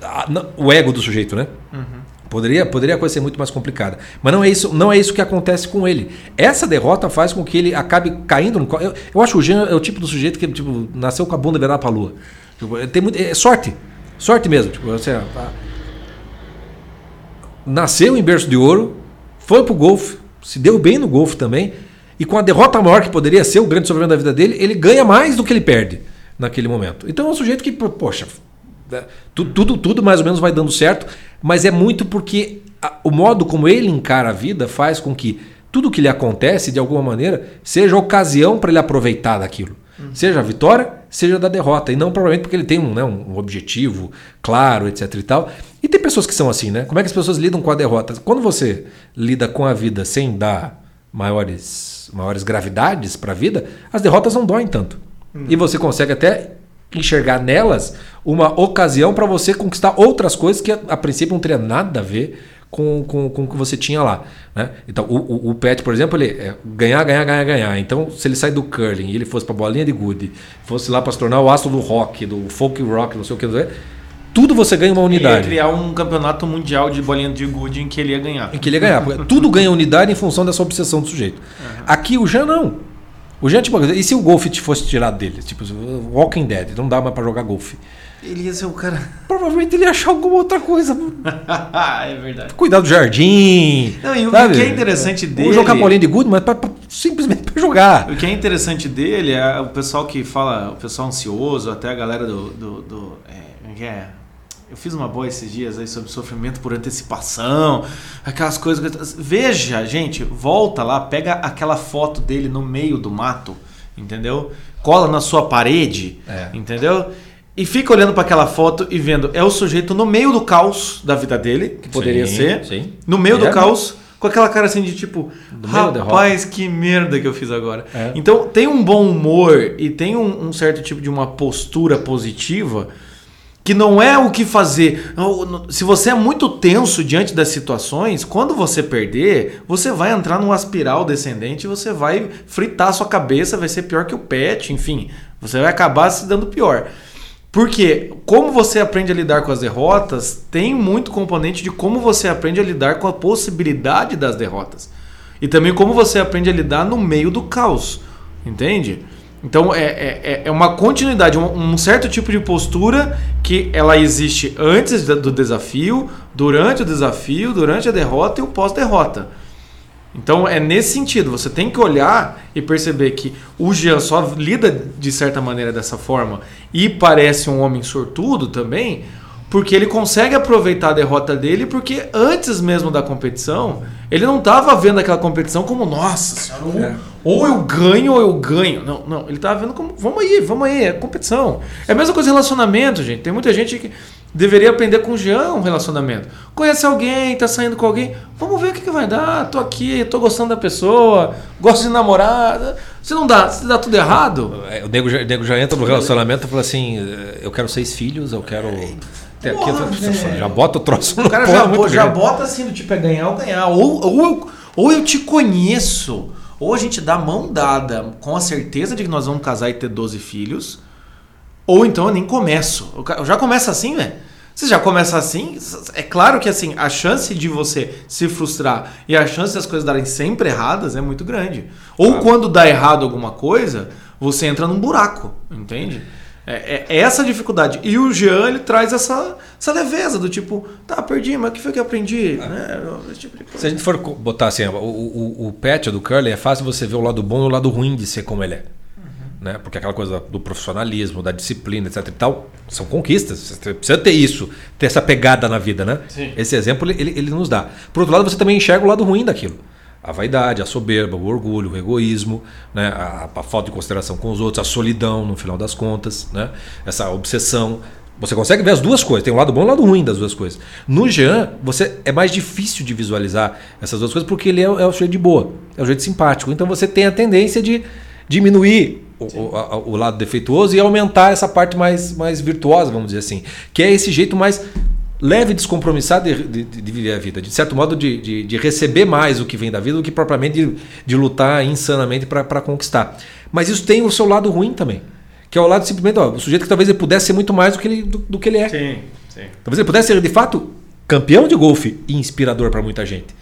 a, o ego do sujeito, né? Uhum. Poderia, poderia a coisa ser muito mais complicada. Mas não é isso, não é isso que acontece com ele. Essa derrota faz com que ele acabe caindo no. Eu, eu acho que o Jean é o tipo do sujeito que tipo, nasceu com a bunda virada para a lua. Tipo, tem muito, é sorte. Sorte mesmo. Tipo, você, tá, nasceu em berço de ouro, foi pro golfe, se deu bem no golfe também, e com a derrota maior que poderia ser o grande sofrimento da vida dele, ele ganha mais do que ele perde naquele momento. Então é um sujeito que, poxa, né, tudo, tudo, tudo mais ou menos vai dando certo, mas é muito porque a, o modo como ele encara a vida faz com que tudo que lhe acontece, de alguma maneira, seja ocasião para ele aproveitar daquilo. Uhum. Seja a vitória, seja da derrota. E não provavelmente porque ele tem um, né, um objetivo claro, etc e tal. E tem pessoas que são assim, né? Como é que as pessoas lidam com a derrota? Quando você lida com a vida sem dar maiores, maiores gravidades para a vida, as derrotas não doem tanto. Hum. E você consegue até enxergar nelas uma ocasião para você conquistar outras coisas que a, princípio não teria nada a ver com, com, com o que você tinha lá. Né? Então, o, o, o Pet, por exemplo, ele é ganhar, ganhar, ganhar, ganhar. Então, se ele sai do curling e ele fosse para bolinha de gude, fosse lá para se tornar o astro do rock, do folk rock, não sei o que, tudo você ganha uma unidade. Ele ia criar um campeonato mundial de bolinha de gude em que ele ia ganhar. Em que ele ia ganhar. tudo ganha unidade em função dessa obsessão do sujeito. Uhum. Aqui o Jean não. O Jean, tipo, e se o golfe fosse tirado dele? Tipo, Walking Dead, não dá mais pra jogar golfe. Ele ia ser o cara. Provavelmente ele ia achar alguma outra coisa. (laughs) é verdade. Cuidar do jardim. Não, e o que é interessante dele. Ou jogar bolinha de gude, mas pra, pra, simplesmente para jogar. O que é interessante dele é o pessoal que fala, o pessoal ansioso, até a galera do. do, do é, é eu fiz uma boa esses dias aí sobre sofrimento por antecipação, aquelas coisas. Veja, gente, volta lá, pega aquela foto dele no meio do mato, entendeu? Cola na sua parede, é. entendeu? E fica olhando para aquela foto e vendo, é o sujeito no meio do caos da vida dele, que poderia sim, ser, sim. no meio é, do caos, com aquela cara assim de tipo, rapaz, que merda que eu fiz agora. É. Então tem um bom humor e tem um, um certo tipo de uma postura positiva que não é o que fazer. Se você é muito tenso diante das situações, quando você perder, você vai entrar numa espiral descendente, você vai fritar a sua cabeça, vai ser pior que o pet, enfim, você vai acabar se dando pior. Porque como você aprende a lidar com as derrotas, tem muito componente de como você aprende a lidar com a possibilidade das derrotas. E também como você aprende a lidar no meio do caos. Entende? Então é, é, é, é uma continuidade, um, um, certo tipo de postura que ela existe antes do desafio, durante o desafio, durante a derrota e o pós-derrota. Então é nesse sentido, você tem que olhar e perceber que o Jean só lida de certa maneira dessa forma e parece um homem sortudo também, porque ele consegue aproveitar a derrota dele, porque antes mesmo da competição, ele não estava vendo aquela competição como, nossa senhora, é. ou, eu ganho ou eu ganho. Não, não, ele estava vendo como, vamos aí, vamos aí, é competição. É a mesma coisa em relacionamento, gente. Tem muita gente que deveria aprender com o Jean um relacionamento. Conhece alguém, tá saindo com alguém, vamos ver o que, que vai dar. Tô aqui, tô gostando da pessoa, gosto de namorar. Se não dá, se dá tudo errado. É, o nego já, o nego já entra no relacionamento e fala assim: eu quero seis filhos, eu quero. Porra, aqui, já bota o troço O cara já, já bota assim, do tipo, é ganhar ou ganhar. Ou, ou, eu, ou eu te conheço, ou a gente dá mão dada com a certeza de que nós vamos casar e ter 12 filhos, ou então eu nem começo. Eu já começa assim, velho. Você já começa assim, é claro que assim, a chance de você se frustrar e a chance das coisas darem sempre erradas é muito grande. Ou claro. quando dá errado alguma coisa, você entra num buraco, entende? É, é, essa dificuldade. E o Jean, ele traz essa, essa leveza do tipo, tá, perdi, mas o que foi que eu aprendi? É. Né? Tipo Se a gente for botar assim, o, o, o patch do Curly é fácil você ver o lado bom e o lado ruim de ser como ele é. Uhum. Né? Porque aquela coisa do profissionalismo, da disciplina, etc e tal, são conquistas. Você precisa ter isso, ter essa pegada na vida, né? Sim. Esse exemplo ele, ele nos dá. Por outro lado, você também enxerga o lado ruim daquilo. A vaidade, a soberba, o orgulho, o egoísmo, né? a, a falta de consideração com os outros, a solidão, no final das contas, né? essa obsessão. Você consegue ver as duas coisas, tem um lado bom e um lado ruim das duas coisas. No Jean, você é mais difícil de visualizar essas duas coisas porque ele é, é o sujeito de boa, é o jeito simpático. Então você tem a tendência de diminuir o, o, o, lado defeituoso e aumentar essa parte mais, mais virtuosa, vamos dizer assim. Que é esse jeito mais leve e descompromissado de, de, de, viver a vida. De certo modo, de, de, de, receber mais o que vem da vida do que propriamente de, de lutar insanamente para conquistar. Mas isso tem o seu lado ruim também. Que é o lado simplesmente, ó, o sujeito que talvez ele pudesse ser muito mais do que ele, do, do que ele é. Sim, sim. Talvez ele pudesse ser, de fato, campeão de golfe e inspirador para muita gente.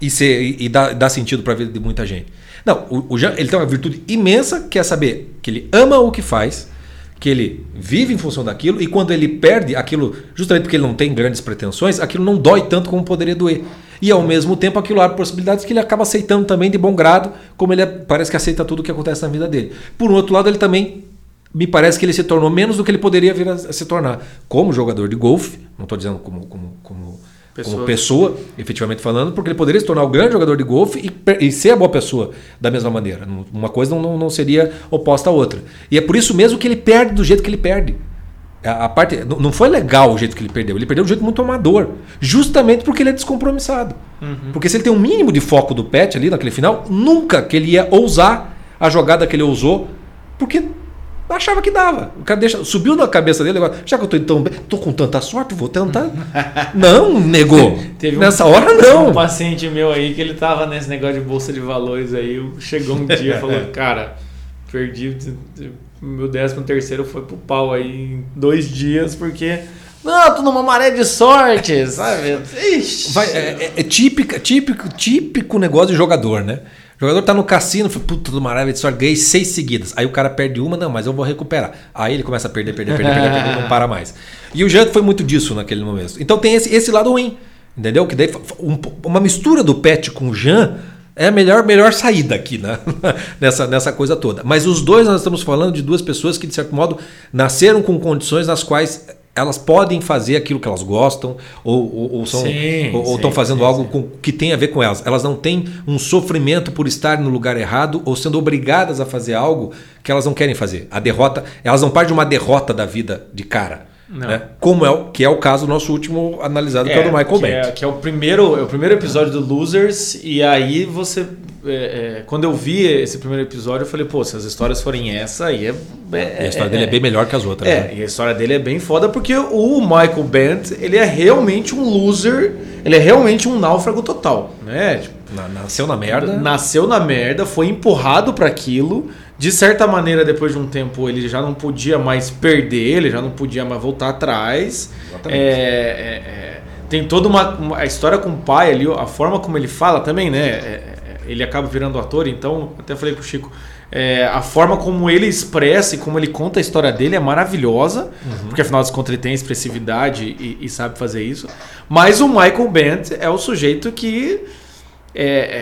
E, ser, e, e dar, dar sentido para a vida de muita gente. Não, o, o Jean ele tem uma virtude imensa que é saber que ele ama o que faz, que ele vive em função daquilo e quando ele perde aquilo, justamente porque ele não tem grandes pretensões, aquilo não dói tanto como poderia doer. E ao mesmo tempo aquilo abre possibilidades que ele acaba aceitando também de bom grado, como ele é, parece que aceita tudo o que acontece na vida dele. Por outro lado, ele também me parece que ele se tornou menos do que ele poderia vir a se tornar como jogador de golfe, não estou dizendo como, como, como pessoa. como pessoa, efetivamente falando, porque ele poderia se tornar o grande jogador de golfe e, e, ser a boa pessoa da mesma maneira. Uma coisa não, não seria oposta à outra. E é por isso mesmo que ele perde do jeito que ele perde. A, a parte não foi legal o jeito que ele perdeu. Ele perdeu de um jeito muito amador, justamente porque ele é descompromissado. Uhum. Porque se ele tem um mínimo de foco do pet ali naquele final, nunca que ele ia ousar a jogada que ele ousou, porque achava que dava. O cara deixa, subiu na cabeça dele, agora, já que eu tô tão bem, tô com tanta sorte, vou tentar. (laughs) não, negou. (laughs) Teve Nessa um, hora não. Um paciente meu aí que ele tava nesse negócio de bolsa de valores aí, chegou um dia e falou, (laughs) cara, perdi meu décimo terceiro foi pro pau aí em dois dias porque não, tô numa maré de sorte, sabe? Ixi. Vai, é, é, é típico, típico, típico negócio de jogador, né? O jogador tá no cassino, fala, puta do maravilha sorte, ganhei seis seguidas. Aí o cara perde uma, não, mas eu vou recuperar. Aí ele começa a perder, perder, perder, perder, perder não para mais. E o Jean foi muito disso naquele momento. Então tem esse, esse lado ruim, entendeu? Que daí um, uma mistura do Pet com o Jean é a melhor, melhor saída aqui né? (laughs) nessa, nessa coisa toda. Mas os dois, nós estamos falando de duas pessoas que, de certo modo, nasceram com condições nas quais elas podem fazer aquilo que elas gostam ou, ou, ou são, sim, ou estão fazendo sim, algo com, que tem a ver com elas. Elas não têm um sofrimento por estar no lugar errado ou sendo obrigadas a fazer algo que elas não querem fazer. A derrota, elas não partem de uma derrota da vida de cara. Né? Como é o, que é o caso do nosso último analisado, é, que é o do Michael que Bent. É, que é o primeiro, é o primeiro episódio do Losers, e aí você. É, é, quando eu vi esse primeiro episódio, eu falei, pô, se as histórias forem essa, aí é. é a história dele é bem melhor que as outras. É, né? e a história dele é bem foda, porque o Michael Bent, ele é realmente um loser, ele é realmente um náufrago total. Né? Tipo, nasceu na merda. Nasceu na merda, foi empurrado para aquilo de certa maneira, depois de um tempo, ele já não podia mais perder, ele já não podia mais voltar atrás. É, é, é, tem toda uma, uma, a história com o pai ali, a forma como ele fala também, né? É, é, ele acaba virando ator, então, até falei pro Chico, é, a forma como ele expressa e como ele conta a história dele é maravilhosa, uhum. porque afinal de contas ele tem expressividade e, e, sabe fazer isso. Mas o Michael Bent é o sujeito que.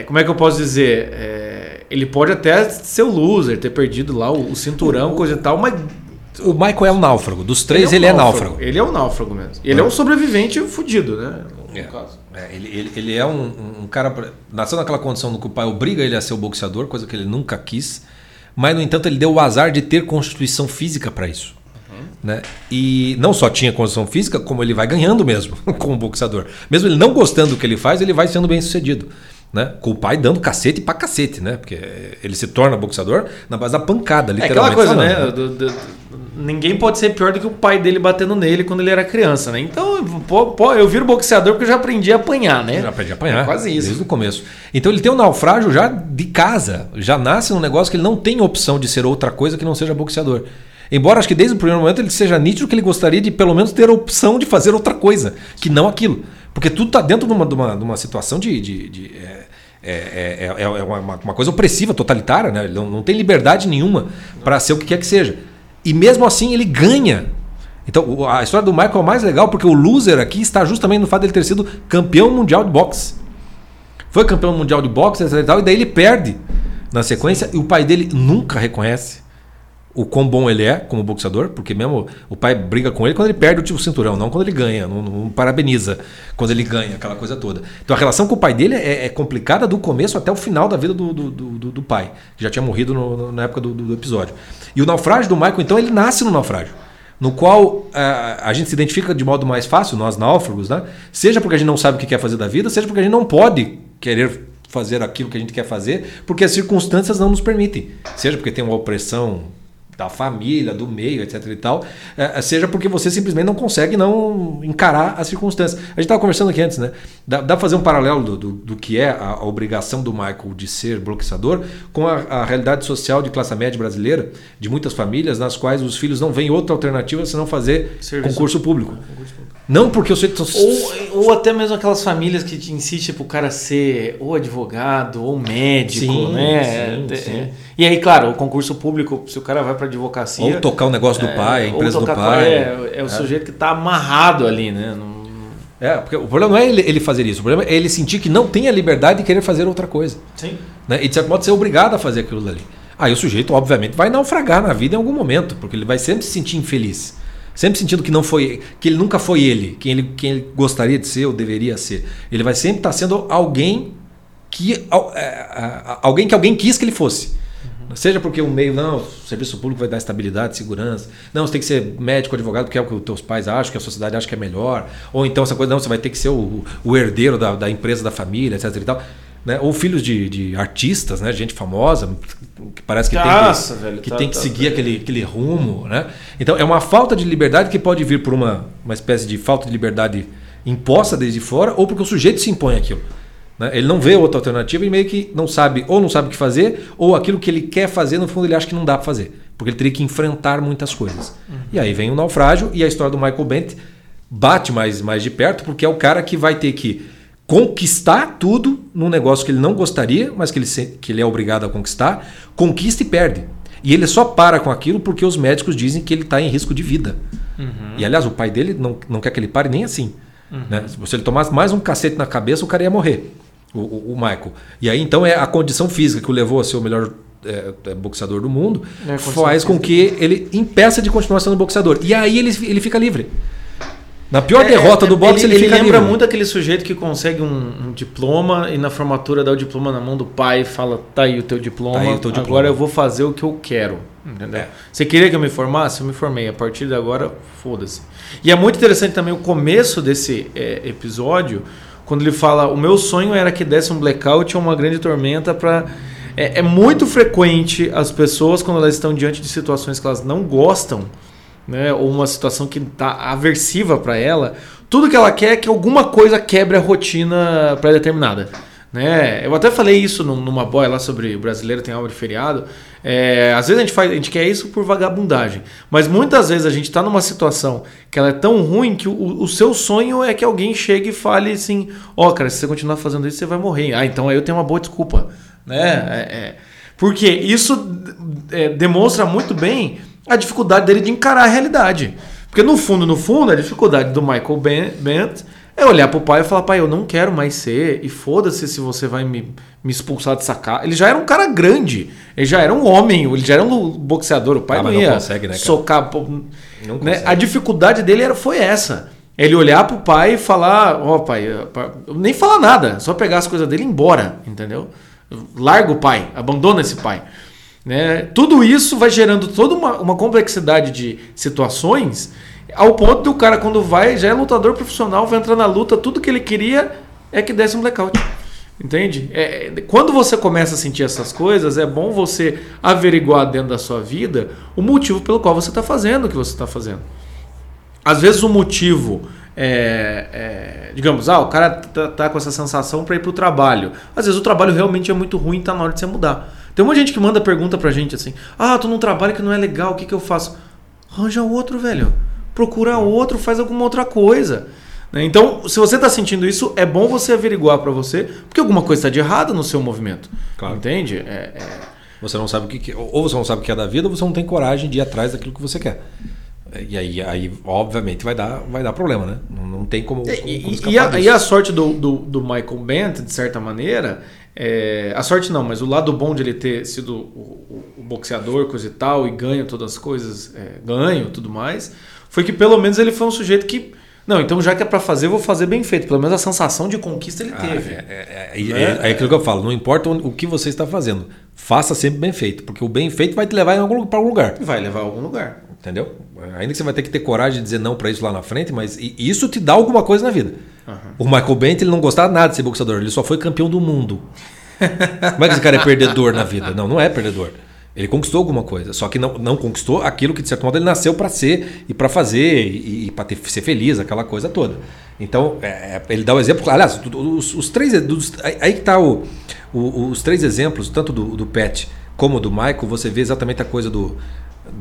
como é que eu posso dizer? Ele pode até ser o loser, ter perdido lá o, o cinturão, o, coisa e tal, mas. O Michael é um náufrago. Dos três, ele é, um ele náufrago. é náufrago. Ele é um náufrago mesmo. Ele é, é um sobrevivente fudido, né? É. É, ele, ele, ele, é um, um, cara. Nasceu naquela condição no que o pai obriga ele a ser o boxeador, coisa que ele nunca quis. Mas, no entanto, ele deu o azar de ter constituição física para isso. Uhum. Né? E não só tinha condição física, como ele vai ganhando mesmo (laughs) como boxeador. Mesmo ele não gostando do que ele faz, ele vai sendo bem sucedido. Né? Com o pai dando cacete pra cacete, né? Porque ele se torna boxeador na base da pancada, literalmente. É aquela coisa, falando, né? Do, do, ninguém pode ser pior do que o pai dele batendo nele quando ele era criança, né? Então, pô, pô, eu viro boxeador porque eu já aprendi a apanhar, né? Já aprendi a apanhar. É quase isso. Desde o começo. Então ele tem um naufrágio já de casa. Já nasce num negócio que ele não tem opção de ser outra coisa que não seja boxeador. Embora acho que desde o primeiro momento ele seja nítido que ele gostaria de pelo menos ter a opção de fazer outra coisa, que não aquilo. Porque tudo está dentro de uma, de, uma, de uma situação de. de, de é, é, é, é, é uma, uma, coisa opressiva, totalitária, né? Ele não, não tem liberdade nenhuma para ser o que quer que seja. E mesmo assim ele ganha. Então a história do Michael é mais legal porque o loser aqui está justamente no fato dele ter sido campeão mundial de boxe. Foi campeão mundial de boxe e tal, e daí ele perde na sequência Sim. e o pai dele nunca reconhece o quão bom ele é como boxeador, porque mesmo o pai briga com ele quando ele perde o tipo cinturão, não quando ele ganha, não, não parabeniza quando ele ganha, aquela coisa toda. Então a relação com o pai dele é, é complicada do começo até o final da vida do, do, do, do pai, que já tinha morrido no, na época do, do, episódio. E o naufrágio do Michael, então, ele nasce no naufrágio. No qual a, a gente se identifica de modo mais fácil, nós náufragos, né? Seja porque a gente não sabe o que quer fazer da vida, seja porque a gente não pode querer fazer aquilo que a gente quer fazer, porque as circunstâncias não nos permitem. Seja porque tem uma opressão da família, do meio, etc e tal, é, é, seja porque você simplesmente não consegue não encarar as circunstâncias. A gente estava conversando aqui antes, né? Dá, dá para fazer um paralelo do, do, do que é a, a, obrigação do Michael de ser bloqueador com a, a, realidade social de classe média brasileira, de muitas famílias, nas quais os filhos não veem outra alternativa senão fazer Serviço. concurso público. concurso público. Não porque eu sei. Ou, ou até mesmo aquelas famílias que te insistem pro cara ser ou advogado ou médico, sim, né? Sim, sim. E aí, claro, o concurso público, se o cara vai pra advocacia. Ou tocar o negócio do é, pai, a empresa do pai. É, é o é. sujeito que tá amarrado ali, né? Não... É, porque o problema não é ele, ele, fazer isso, o problema é ele sentir que não tem a liberdade de querer fazer outra coisa. Sim. Né? E de certo modo ser obrigado a fazer aquilo dali. Aí o sujeito, obviamente, vai naufragar na vida em algum momento, porque ele vai sempre se sentir infeliz. Sempre sentindo que não foi, que ele nunca foi ele, quem ele, quem ele gostaria de ser ou deveria ser. Ele vai sempre estar sendo alguém que é, alguém que alguém quis que ele fosse. Uhum. Seja porque o meio, não, o serviço público vai dar estabilidade, segurança. Não, você tem que ser médico, advogado, porque é o que os teus pais acham, que a sociedade acha que é melhor. Ou então essa coisa, não, você vai ter que ser o, o herdeiro da, da empresa da família, etc. E tal né? Ou filhos de, de artistas, né? Gente famosa, que parece que Nossa, tem que, velho, que, tá, tem que tá, seguir tá. Aquele, aquele rumo, né? Então é uma falta de liberdade que pode vir por uma, uma espécie de falta de liberdade imposta desde fora, ou porque o sujeito se impõe aquilo. Né? Ele não vê outra alternativa e meio que não sabe, ou não sabe o que fazer, ou aquilo que ele quer fazer, no fundo, ele acha que não dá para fazer. Porque ele teria que enfrentar muitas coisas. Uhum. E aí vem o naufrágio e a história do Michael Bent bate mais, mais de perto, porque é o cara que vai ter que conquistar tudo num negócio que ele não gostaria, mas que ele, que ele é obrigado a conquistar, conquista e perde. E ele só para com aquilo porque os médicos dizem que ele está em risco de vida. Uhum. E aliás, o pai dele não, não quer que ele pare nem assim. Uhum. Né? Se ele tomasse mais um cacete na cabeça, o cara ia morrer. O, o, o Michael. E aí então é a condição física que o levou a ser o melhor é, é, boxeador do mundo é, faz com que ele impeça de continuar sendo boxeador. E aí ele, ele fica livre. Na pior é, derrota do boxe, ele, ele, ele lembra muito aquele sujeito que consegue um, um, diploma e na formatura dá o diploma na mão do pai e fala: tá aí o teu diploma, tá o teu diploma. agora eu vou fazer o que eu quero. Entendeu? É. Você queria que eu me formasse? Eu me formei. A partir de agora, foda-se. E é muito interessante também o começo desse é, episódio, quando ele fala: o meu sonho era que desse um blackout ou uma grande tormenta para. É, é muito frequente as pessoas, quando elas estão diante de situações que elas não gostam né, ou uma situação que está aversiva para ela, tudo que ela quer é que alguma coisa quebre a rotina pré-determinada. Né? Eu até falei isso numa boia lá sobre brasileiro tem algo de feriado. É, às vezes a gente, faz, a gente quer isso por vagabundagem, mas muitas vezes a gente está numa situação que ela é tão ruim que o, o, seu sonho é que alguém chegue e fale assim: Ó, oh, cara, se você continuar fazendo isso, você vai morrer. Ah, então aí eu tenho uma boa desculpa. Né? É, é. Porque isso é, demonstra muito bem a dificuldade dele de encarar a realidade. Porque no fundo, no fundo, a dificuldade do Michael Bent é olhar pro pai e falar, pai, eu não quero mais ser, e foda-se se você vai me, me expulsar de sacar. Ele já era um cara grande, ele já era um homem, ele já era um boxeador, o pai ah, não ia não consegue, né, socar. Não né? A dificuldade dele era, foi essa. Ele olhar pro pai e falar, ó oh, pai, nem falar nada, só pegar as coisas dele e ir embora, entendeu? Larga o pai, abandona esse pai. Né? Tudo isso vai gerando toda uma, uma complexidade de situações ao ponto do cara, quando vai, já é lutador profissional, vai entrar na luta, tudo que ele queria é que desse um blackout. Entende? É, quando você começa a sentir essas coisas, é bom você averiguar dentro da sua vida o motivo pelo qual você está fazendo o que você está fazendo. Às vezes o motivo é, é, digamos, ah, o cara tá, tá com essa sensação para ir para o trabalho. Às vezes o trabalho realmente é muito ruim e tá na hora de você mudar. Tem uma gente que manda pergunta pra gente assim: Ah, tô num trabalho que não é legal, o que, que eu faço? Arranja outro, velho. Procura outro, faz alguma outra coisa. Né? Então, se você está sentindo isso, é bom você averiguar para você, porque alguma coisa está de errado no seu movimento. Claro. Entende? É, é... Você não sabe o que, ou você não sabe o que é da vida, ou você não tem coragem de ir atrás daquilo que você quer. E aí, aí obviamente, vai dar, vai dar problema, né? Não, não tem como. como, como e, a, e, a, sorte do, do, do Michael Bent, de certa maneira, é, a sorte não, mas o lado bom de ele ter sido o, o, boxeador, coisa e tal, e ganho todas as coisas, é, ganho tudo mais, foi que pelo menos ele foi um sujeito que. Não, então já que é pra fazer, eu vou fazer bem feito. Pelo menos a sensação de conquista ele Ah, teve. é, é, é, Né? é, é aquilo que eu falo, não importa o o que você está fazendo, faça sempre bem feito, porque o bem feito vai te levar para algum lugar. Vai levar a algum lugar. Entendeu? Ainda que você vai ter que ter coragem de dizer não para isso lá na frente, mas isso te dá alguma coisa na vida. O Michael Bent ele não gostava nada de ser boxeador, ele só foi campeão do mundo. (laughs) Como é que esse cara é perdedor na vida? Não, não é perdedor. Ele conquistou alguma coisa, só que não, não conquistou aquilo que de certo modo ele nasceu para ser e para fazer e, e para ser feliz, aquela coisa toda. Então, é, é, ele dá o exemplo. Aliás, os, os três. dos- aí aí que tá o, o- os três exemplos, tanto do, do Pet como do Michael, você vê exatamente a coisa do,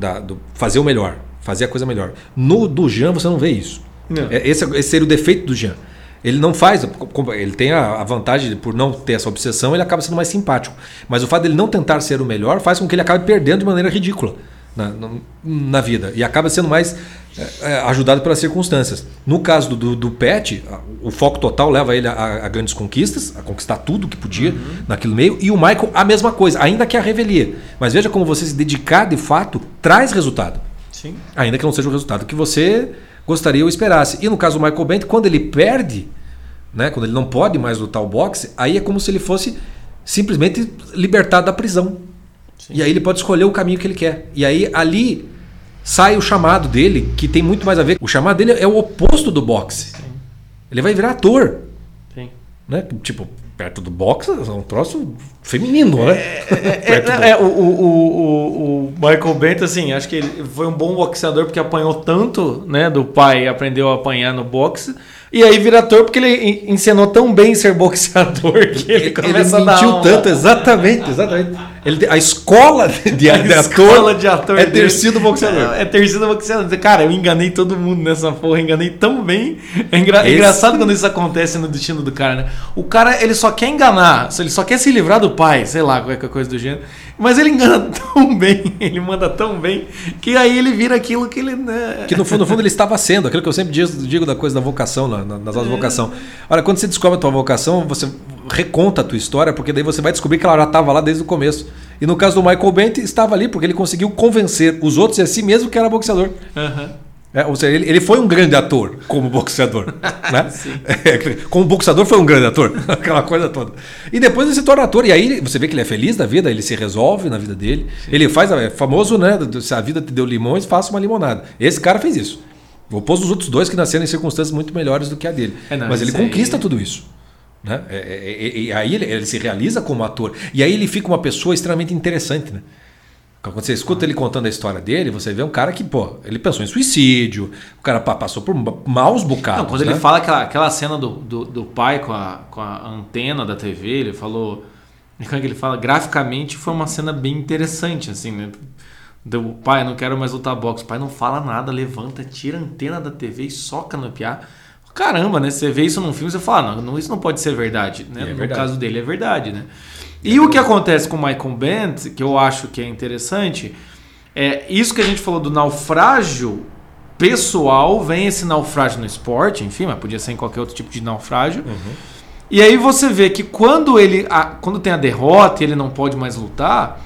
da- do fazer o melhor, fazer a coisa melhor. No do Jean, você não vê isso. Não. É, Esse, esse seria o defeito do Jean. Ele não faz, ele tem a, a vantagem de, por não ter essa obsessão, ele acaba sendo mais simpático. Mas o fato dele não tentar ser o melhor faz com que ele acabe perdendo de maneira ridícula na, na, vida e acaba sendo mais é, é, ajudado pelas circunstâncias. No caso do, do, Pet, o foco total leva ele a, a grandes conquistas, a conquistar tudo que podia naquele meio, e o Michael a mesma coisa, ainda que a revelia. Mas veja como você se dedicar de fato traz resultado. Sim. Ainda que não seja o resultado que você gostaria ou esperasse. E no caso do Michael Bent, quando ele perde, né, quando ele não pode mais lutar o boxe, aí é como se ele fosse simplesmente libertado da prisão. E aí ele pode escolher o caminho que ele quer. E aí ali sai o chamado dele, que tem muito mais a ver. O chamado dele é o oposto do boxe. Ele vai virar ator, Sim. né? Tipo, perto do boxe é um troço feminino, né? É, (laughs) Perto do- é, o, o, o, o Michael Bent, assim, acho que ele foi um bom boxeador porque apanhou tanto, né, do pai, aprendeu a apanhar no boxe. E aí vira ator porque ele en- ensinou tão bem ser boxeador que ele, Ele, começa a dar mentiu aula. tanto, exatamente, exatamente. (laughs) Ele, a escola de, de, A de escola ator de ator é ter sido boxeador. É, é ter sido boxeador. Cara, eu enganei todo mundo nessa porra, enganei tão bem. É engra- Esse- engraçado quando isso acontece no destino do cara, né? O cara, ele só quer enganar, ele só quer se livrar do pai, sei lá, qualquer coisa do gênero. Mas ele engana (laughs) tão bem, ele manda tão bem, que aí ele vira aquilo que ele. Né? Que no fundo, no fundo ele estava sendo, aquilo que eu sempre digo, digo da coisa da vocação, na- na- nas aulas de vocação. Olha, quando você descobre a tua vocação, você reconta a tua história, porque daí você vai descobrir que ela já estava lá desde o começo. E no caso do Michael Bent, estava ali porque ele conseguiu convencer os outros e a si mesmo que era boxeador. Aham. É, ou seja, ele, ele foi um grande ator como boxeador. (laughs) né? É, (laughs) como boxeador foi um grande ator, (laughs) aquela coisa toda. E depois ele se torna ator, e aí você vê que ele é feliz da vida, ele se resolve na vida dele. Ele faz, é famoso, né? Se a vida te deu limões, faça uma limonada. Esse cara fez isso. Oposto dos outros dois que nasceram em circunstâncias muito melhores do que a dele. É, não, Mas ele isso aí- conquista tudo isso. Né? É, é, é, e aí ele, ele se realiza como ator. E aí ele fica uma pessoa extremamente interessante, né? Quando você escuta ele contando a história dele, você vê um cara que, pô, ele pensou em suicídio, o cara pa- passou por ma- maus bocados. Não, quando né? ele fala aquela, aquela cena do, do, do pai com a, com a antena da TV, ele falou. (laughs) Como é que ele fala? Graficamente foi uma cena bem interessante, assim, né? Do pai, não quero mais lutar boxe. O pai não fala nada, levanta, tira a antena da TV e soca no piá. Caramba, né? Você vê isso num filme, você fala, não, não, isso não pode ser verdade. Né? É no verdade. caso dele é verdade, né? E o que acontece com o Michael Bent, que eu acho que é interessante, é isso que a gente falou do naufrágio pessoal, vem esse naufrágio no esporte, enfim, mas podia ser em qualquer outro tipo de naufrágio. E aí você vê que quando ele, a- quando tem a derrota e ele não pode mais lutar,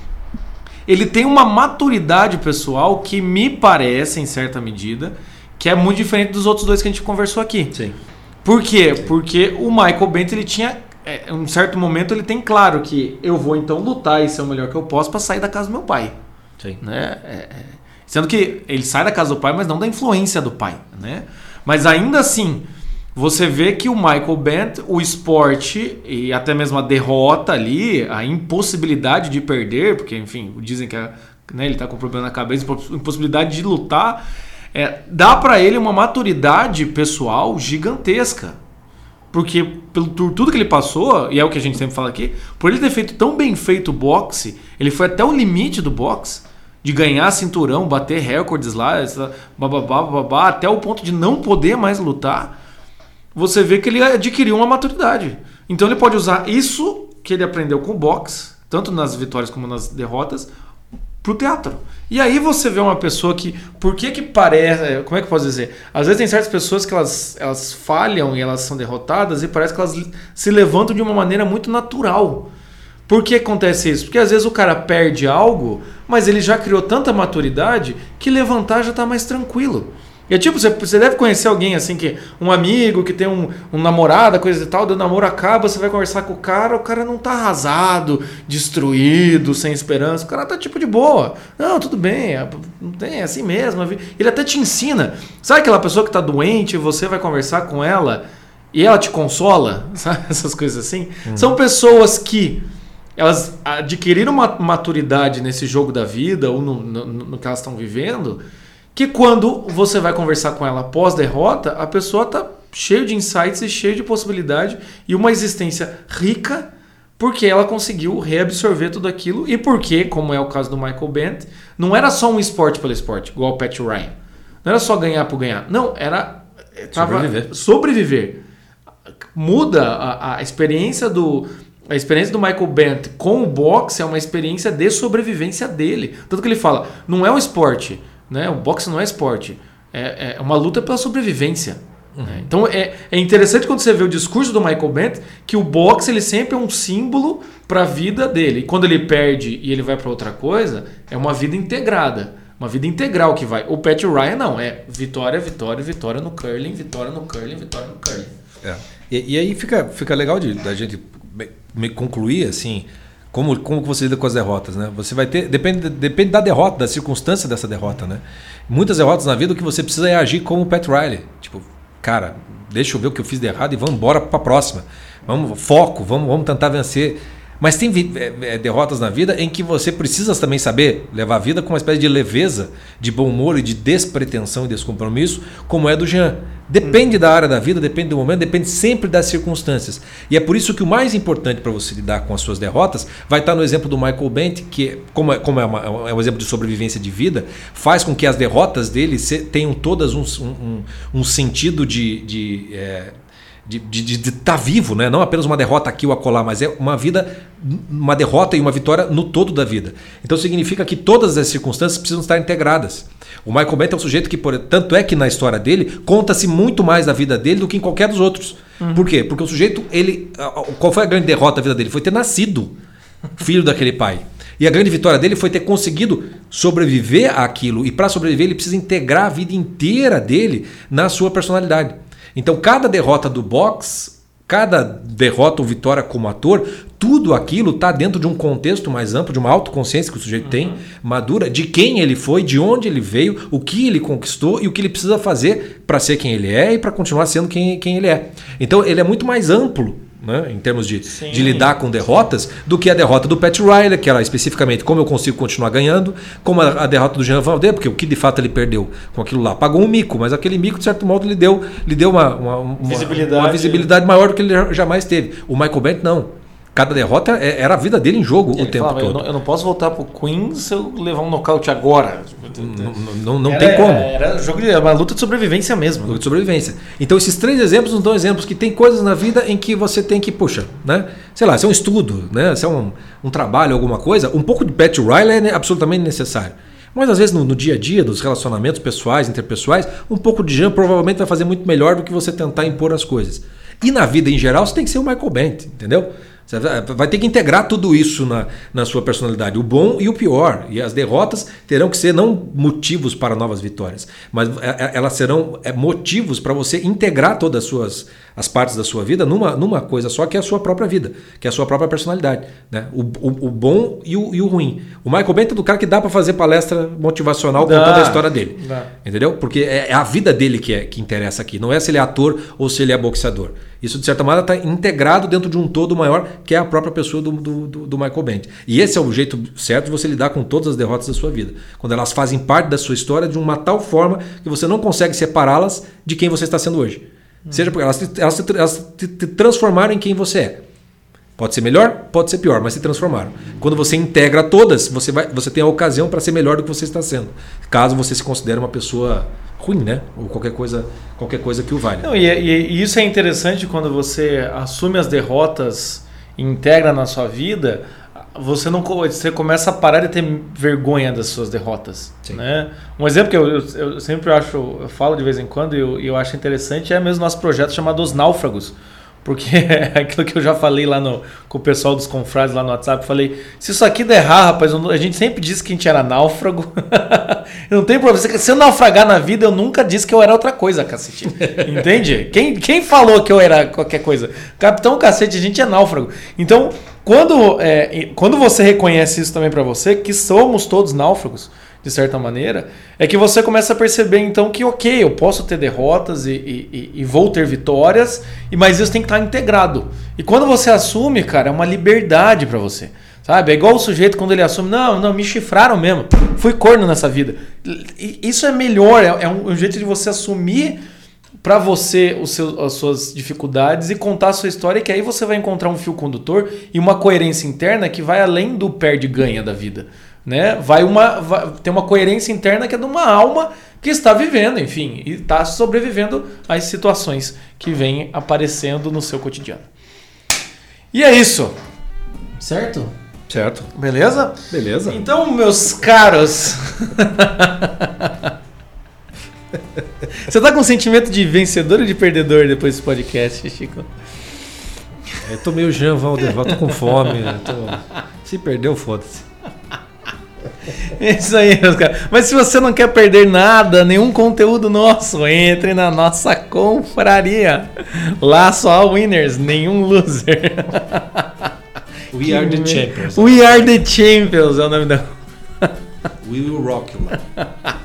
ele tem uma maturidade pessoal que me parece, em certa medida, que é muito diferente dos outros dois que a gente conversou aqui. Sim. Por quê? Porque o Michael Bent ele tinha é, em um certo momento ele tem claro que eu vou então lutar e ser o melhor que eu posso para sair da casa do meu pai, Sim. né? É, é. Sendo que ele sai da casa do pai, mas não da influência do pai, né? Mas ainda assim, você vê que o Michael Bent, o esporte e até mesmo a derrota ali, a impossibilidade de perder, porque enfim, dizem que a- né, ele tá com problema na cabeça, impossibilidade de lutar, é, dá para ele uma maturidade pessoal gigantesca. Porque pelo por tudo que ele passou, e é o que a gente sempre fala aqui, por ele ter feito tão bem feito o boxe, ele foi até o limite do boxe, de ganhar cinturão, bater recordes lá, essa bababá, bababá, até o ponto de não poder mais lutar. Você vê que ele adquiriu uma maturidade. Então ele pode usar isso que ele aprendeu com o boxe, tanto nas vitórias como nas derrotas, pro teatro. E aí você vê uma pessoa que, por que que parece, como é que eu posso dizer? Às vezes tem certas pessoas que elas, elas falham e elas são derrotadas e parece que elas se levantam de uma maneira muito natural. Por que acontece isso? Porque às vezes o cara perde algo, mas ele já criou tanta maturidade que levantar já está mais tranquilo. E é tipo, você, você deve conhecer alguém assim, que um amigo que tem um, um namorado, coisa e tal, o namoro acaba, você vai conversar com o cara, o cara não tá arrasado, destruído, sem esperança, o cara tá tipo de boa. Não, tudo bem, é, não tem, é assim mesmo. Ele até te ensina. Sabe aquela pessoa que tá doente e você vai conversar com ela e ela te consola? (laughs) Sabe essas coisas assim? Uhum. São pessoas que elas adquiriram uma maturidade nesse jogo da vida ou no, no, no que elas estão vivendo que quando você vai conversar com ela após derrota, a pessoa tá cheio de insights e cheio de possibilidade e uma existência rica porque ela conseguiu reabsorver tudo aquilo e porque, como é o caso do Michael Bent, não era só um esporte pelo esporte, igual o Pat Ryan. Não era só ganhar por ganhar. Não, era eh, sobreviver. sobreviver. Muda a, a experiência do a experiência do Michael Bent com o boxe é uma experiência de sobrevivência dele. Tanto que ele fala, não é um esporte né? O boxe não é esporte, é, é uma luta pela sobrevivência. Uhum. Né? Então é, é interessante quando você vê o discurso do Michael Bent que o boxe ele sempre é um símbolo para a vida dele. E quando ele perde e ele vai para outra coisa, é uma vida integrada. Uma vida integral que vai. O Pat Ryan não, é vitória, vitória, vitória no curling, vitória no curling, vitória no curling. É. E, e, aí fica, fica legal de, da gente me concluir assim como, como você lida com as derrotas, né? Você vai ter. Depende, depende da derrota, da circunstância dessa derrota, né? Muitas derrotas na vida o que você precisa é agir como o Pat Riley. Tipo, cara, deixa eu ver o que eu fiz de errado e vamos embora para a próxima. Vamos, foco, vamos, vamos tentar vencer. Mas tem é, é, derrotas na vida em que você precisa também saber levar a vida com uma espécie de leveza, de bom humor e de despretensão e descompromisso, como é do Jean. Depende da área da vida, depende do momento, depende sempre das circunstâncias. E é por isso que o mais importante para você lidar com as suas derrotas vai estar no exemplo do Michael Bent, que, como é, como é, uma, é um exemplo de sobrevivência de vida, faz com que as derrotas dele tenham todas um, um, um sentido de. de é, de estar de, de, de tá vivo, né? não apenas uma derrota aqui ou acolá, mas é uma vida, uma derrota e uma vitória no todo da vida. Então significa que todas as circunstâncias precisam estar integradas. O Michael Bennett é um sujeito que, por, tanto é que na história dele, conta-se muito mais da vida dele do que em qualquer dos outros. Uhum. Por quê? Porque o sujeito, ele. Qual foi a grande derrota da vida dele? Foi ter nascido filho daquele pai. E a grande vitória dele foi ter conseguido sobreviver àquilo. E para sobreviver, ele precisa integrar a vida inteira dele na sua personalidade. Então, cada derrota do box, cada derrota ou vitória como ator, tudo aquilo está dentro de um contexto mais amplo, de uma autoconsciência que o sujeito uhum. tem, madura, de quem ele foi, de onde ele veio, o que ele conquistou e o que ele precisa fazer para ser quem ele é e para continuar sendo quem, quem ele é. Então, ele é muito mais amplo né, em termos de, de lidar com derrotas, do que a derrota do Pat Riley, que era especificamente como eu consigo continuar ganhando, como a, a derrota do Jean Valder, porque o que de fato ele perdeu com aquilo lá, pagou um mico, mas aquele mico, de certo modo, lhe deu, lhe deu uma, uma, uma, visibilidade. uma visibilidade maior do que ele jamais teve. O Michael Bent não. Cada derrota é, era a vida dele em jogo o tempo falava, todo. Eu não, eu não, posso voltar pro Queen se eu levar um nocaute agora. Não, não, não era, tem como. Era, jogo de, uma luta de sobrevivência mesmo. Luta de sobrevivência. Então esses três exemplos nos dão exemplos que tem coisas na vida em que você tem que, puxa, né? Sei lá, se é um estudo, né? Se é um, um trabalho, alguma coisa, um pouco de Pat Riley é absolutamente necessário. Mas às vezes no, no, dia a dia, dos relacionamentos pessoais, interpessoais, um pouco de Jean provavelmente vai fazer muito melhor do que você tentar impor as coisas. E na vida em geral, você tem que ser o Michael Bent, entendeu? Você vai ter que integrar tudo isso na, na sua personalidade, o bom e o pior. E as derrotas terão que ser não motivos para novas vitórias, mas é, é, elas serão é, motivos para você integrar todas as suas as partes da sua vida numa, numa coisa só, que é a sua própria vida, que é a sua própria personalidade. Né? O, o, o bom e o, e o ruim. O Michael Bento é do cara que dá para fazer palestra motivacional dá, contando a história dele. Dá. Entendeu? Porque é, é a vida dele que, é, que interessa aqui, não é se ele é ator ou se ele é boxeador. Isso, de certa maneira, está integrado dentro de um todo maior, que é a própria pessoa do, do, do, Michael Bent. E esse é o jeito certo de você lidar com todas as derrotas da sua vida. Quando elas fazem parte da sua história de uma tal forma que você não consegue separá-las de quem você está sendo hoje. Seja porque elas, te, elas, te, elas te, te transformaram em quem você é. Pode ser melhor, pode ser pior, mas se transformaram. Quando você integra todas, você, vai, você tem a ocasião para ser melhor do que você está sendo. Caso você se considere uma pessoa ruim, né? Ou qualquer coisa, qualquer coisa que o valha. Não, e, e, e, isso é interessante quando você assume as derrotas e integra na sua vida. Você não você começa a parar de ter vergonha das suas derrotas, Sim. né? Um exemplo que eu, eu, eu, sempre acho, eu falo de vez em quando e eu, eu acho interessante é mesmo nosso projeto chamado Os Náufragos Porque (laughs) é aquilo que eu já falei lá no, com o pessoal dos confrades lá no WhatsApp, falei, se isso aqui der errado, rapaz, a gente sempre disse que a gente era náufrago. (laughs) não tem problema. Se eu naufragar na vida, eu nunca disse que eu era outra coisa, cacete. Entende? Quem, quem falou que eu era qualquer coisa? Capitão cacete, a gente é náufrago. Então, quando, é, quando você reconhece isso também para você, que somos todos náufragos, de certa maneira, é que você começa a perceber então que, ok, eu posso ter derrotas e, e, e, vou ter vitórias, mas isso tem que estar integrado. E quando você assume, cara, é uma liberdade para você. Sabe? É igual o sujeito quando ele assume, não, não, me chifraram mesmo, fui corno nessa vida. Isso é melhor, é, é um, um jeito de você assumir para você os seus, as suas dificuldades e contar a sua história, que aí você vai encontrar um fio condutor e uma coerência interna que vai além do perde-ganha da vida né? Vai uma vai, tem uma coerência interna que é de uma alma que está vivendo, enfim, e está sobrevivendo às situações que vêm aparecendo no seu cotidiano. E é isso. Certo? Certo. Beleza? Beleza. Então, meus caros. (laughs) (laughs) Você tá com sentimento de vencedor ou de perdedor depois desse podcast, Chico? Eu tô meio Jean Valdeval, tô com fome. Tô... Se perdeu, foda-se. É isso aí, meus caras. Mas se você não quer perder nada, nenhum conteúdo nosso, entre na nossa confraria. Lá só winners, nenhum loser. (laughs) We que are the champions. We are the champions é o nome da. We will rock you, (laughs)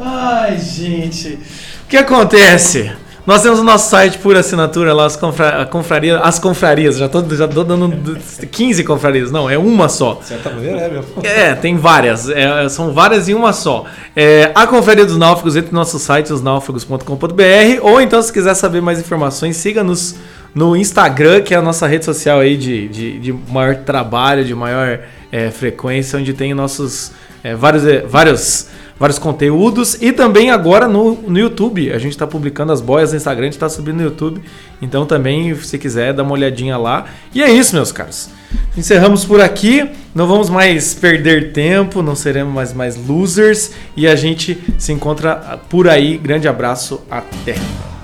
Ai, gente. O que acontece? Nós temos o nosso site por assinatura lá, as, confra confraria, as confrarias. Já tô, já tô dando 15 confrarias. Não, é uma só. Certa maneira é, meu. É, tem várias. É, são várias em uma só. É, a Confraria dos Náufragos entre no nosso site, osnáufragos.com.br. Ou então, se quiser saber mais informações, siga-nos no Instagram, que é a nossa rede social aí de, de, de maior trabalho, de maior é, frequência, onde tem nossos é, vários, é, vários vários conteúdos e também agora no, no YouTube. A gente está publicando as boias no Instagram, a gente está subindo no YouTube. Então também, se quiser, dá uma olhadinha lá. E é isso, meus caros. Encerramos por aqui. Não vamos mais perder tempo, não seremos mais, mais losers. E a gente se encontra por aí. Grande abraço, até!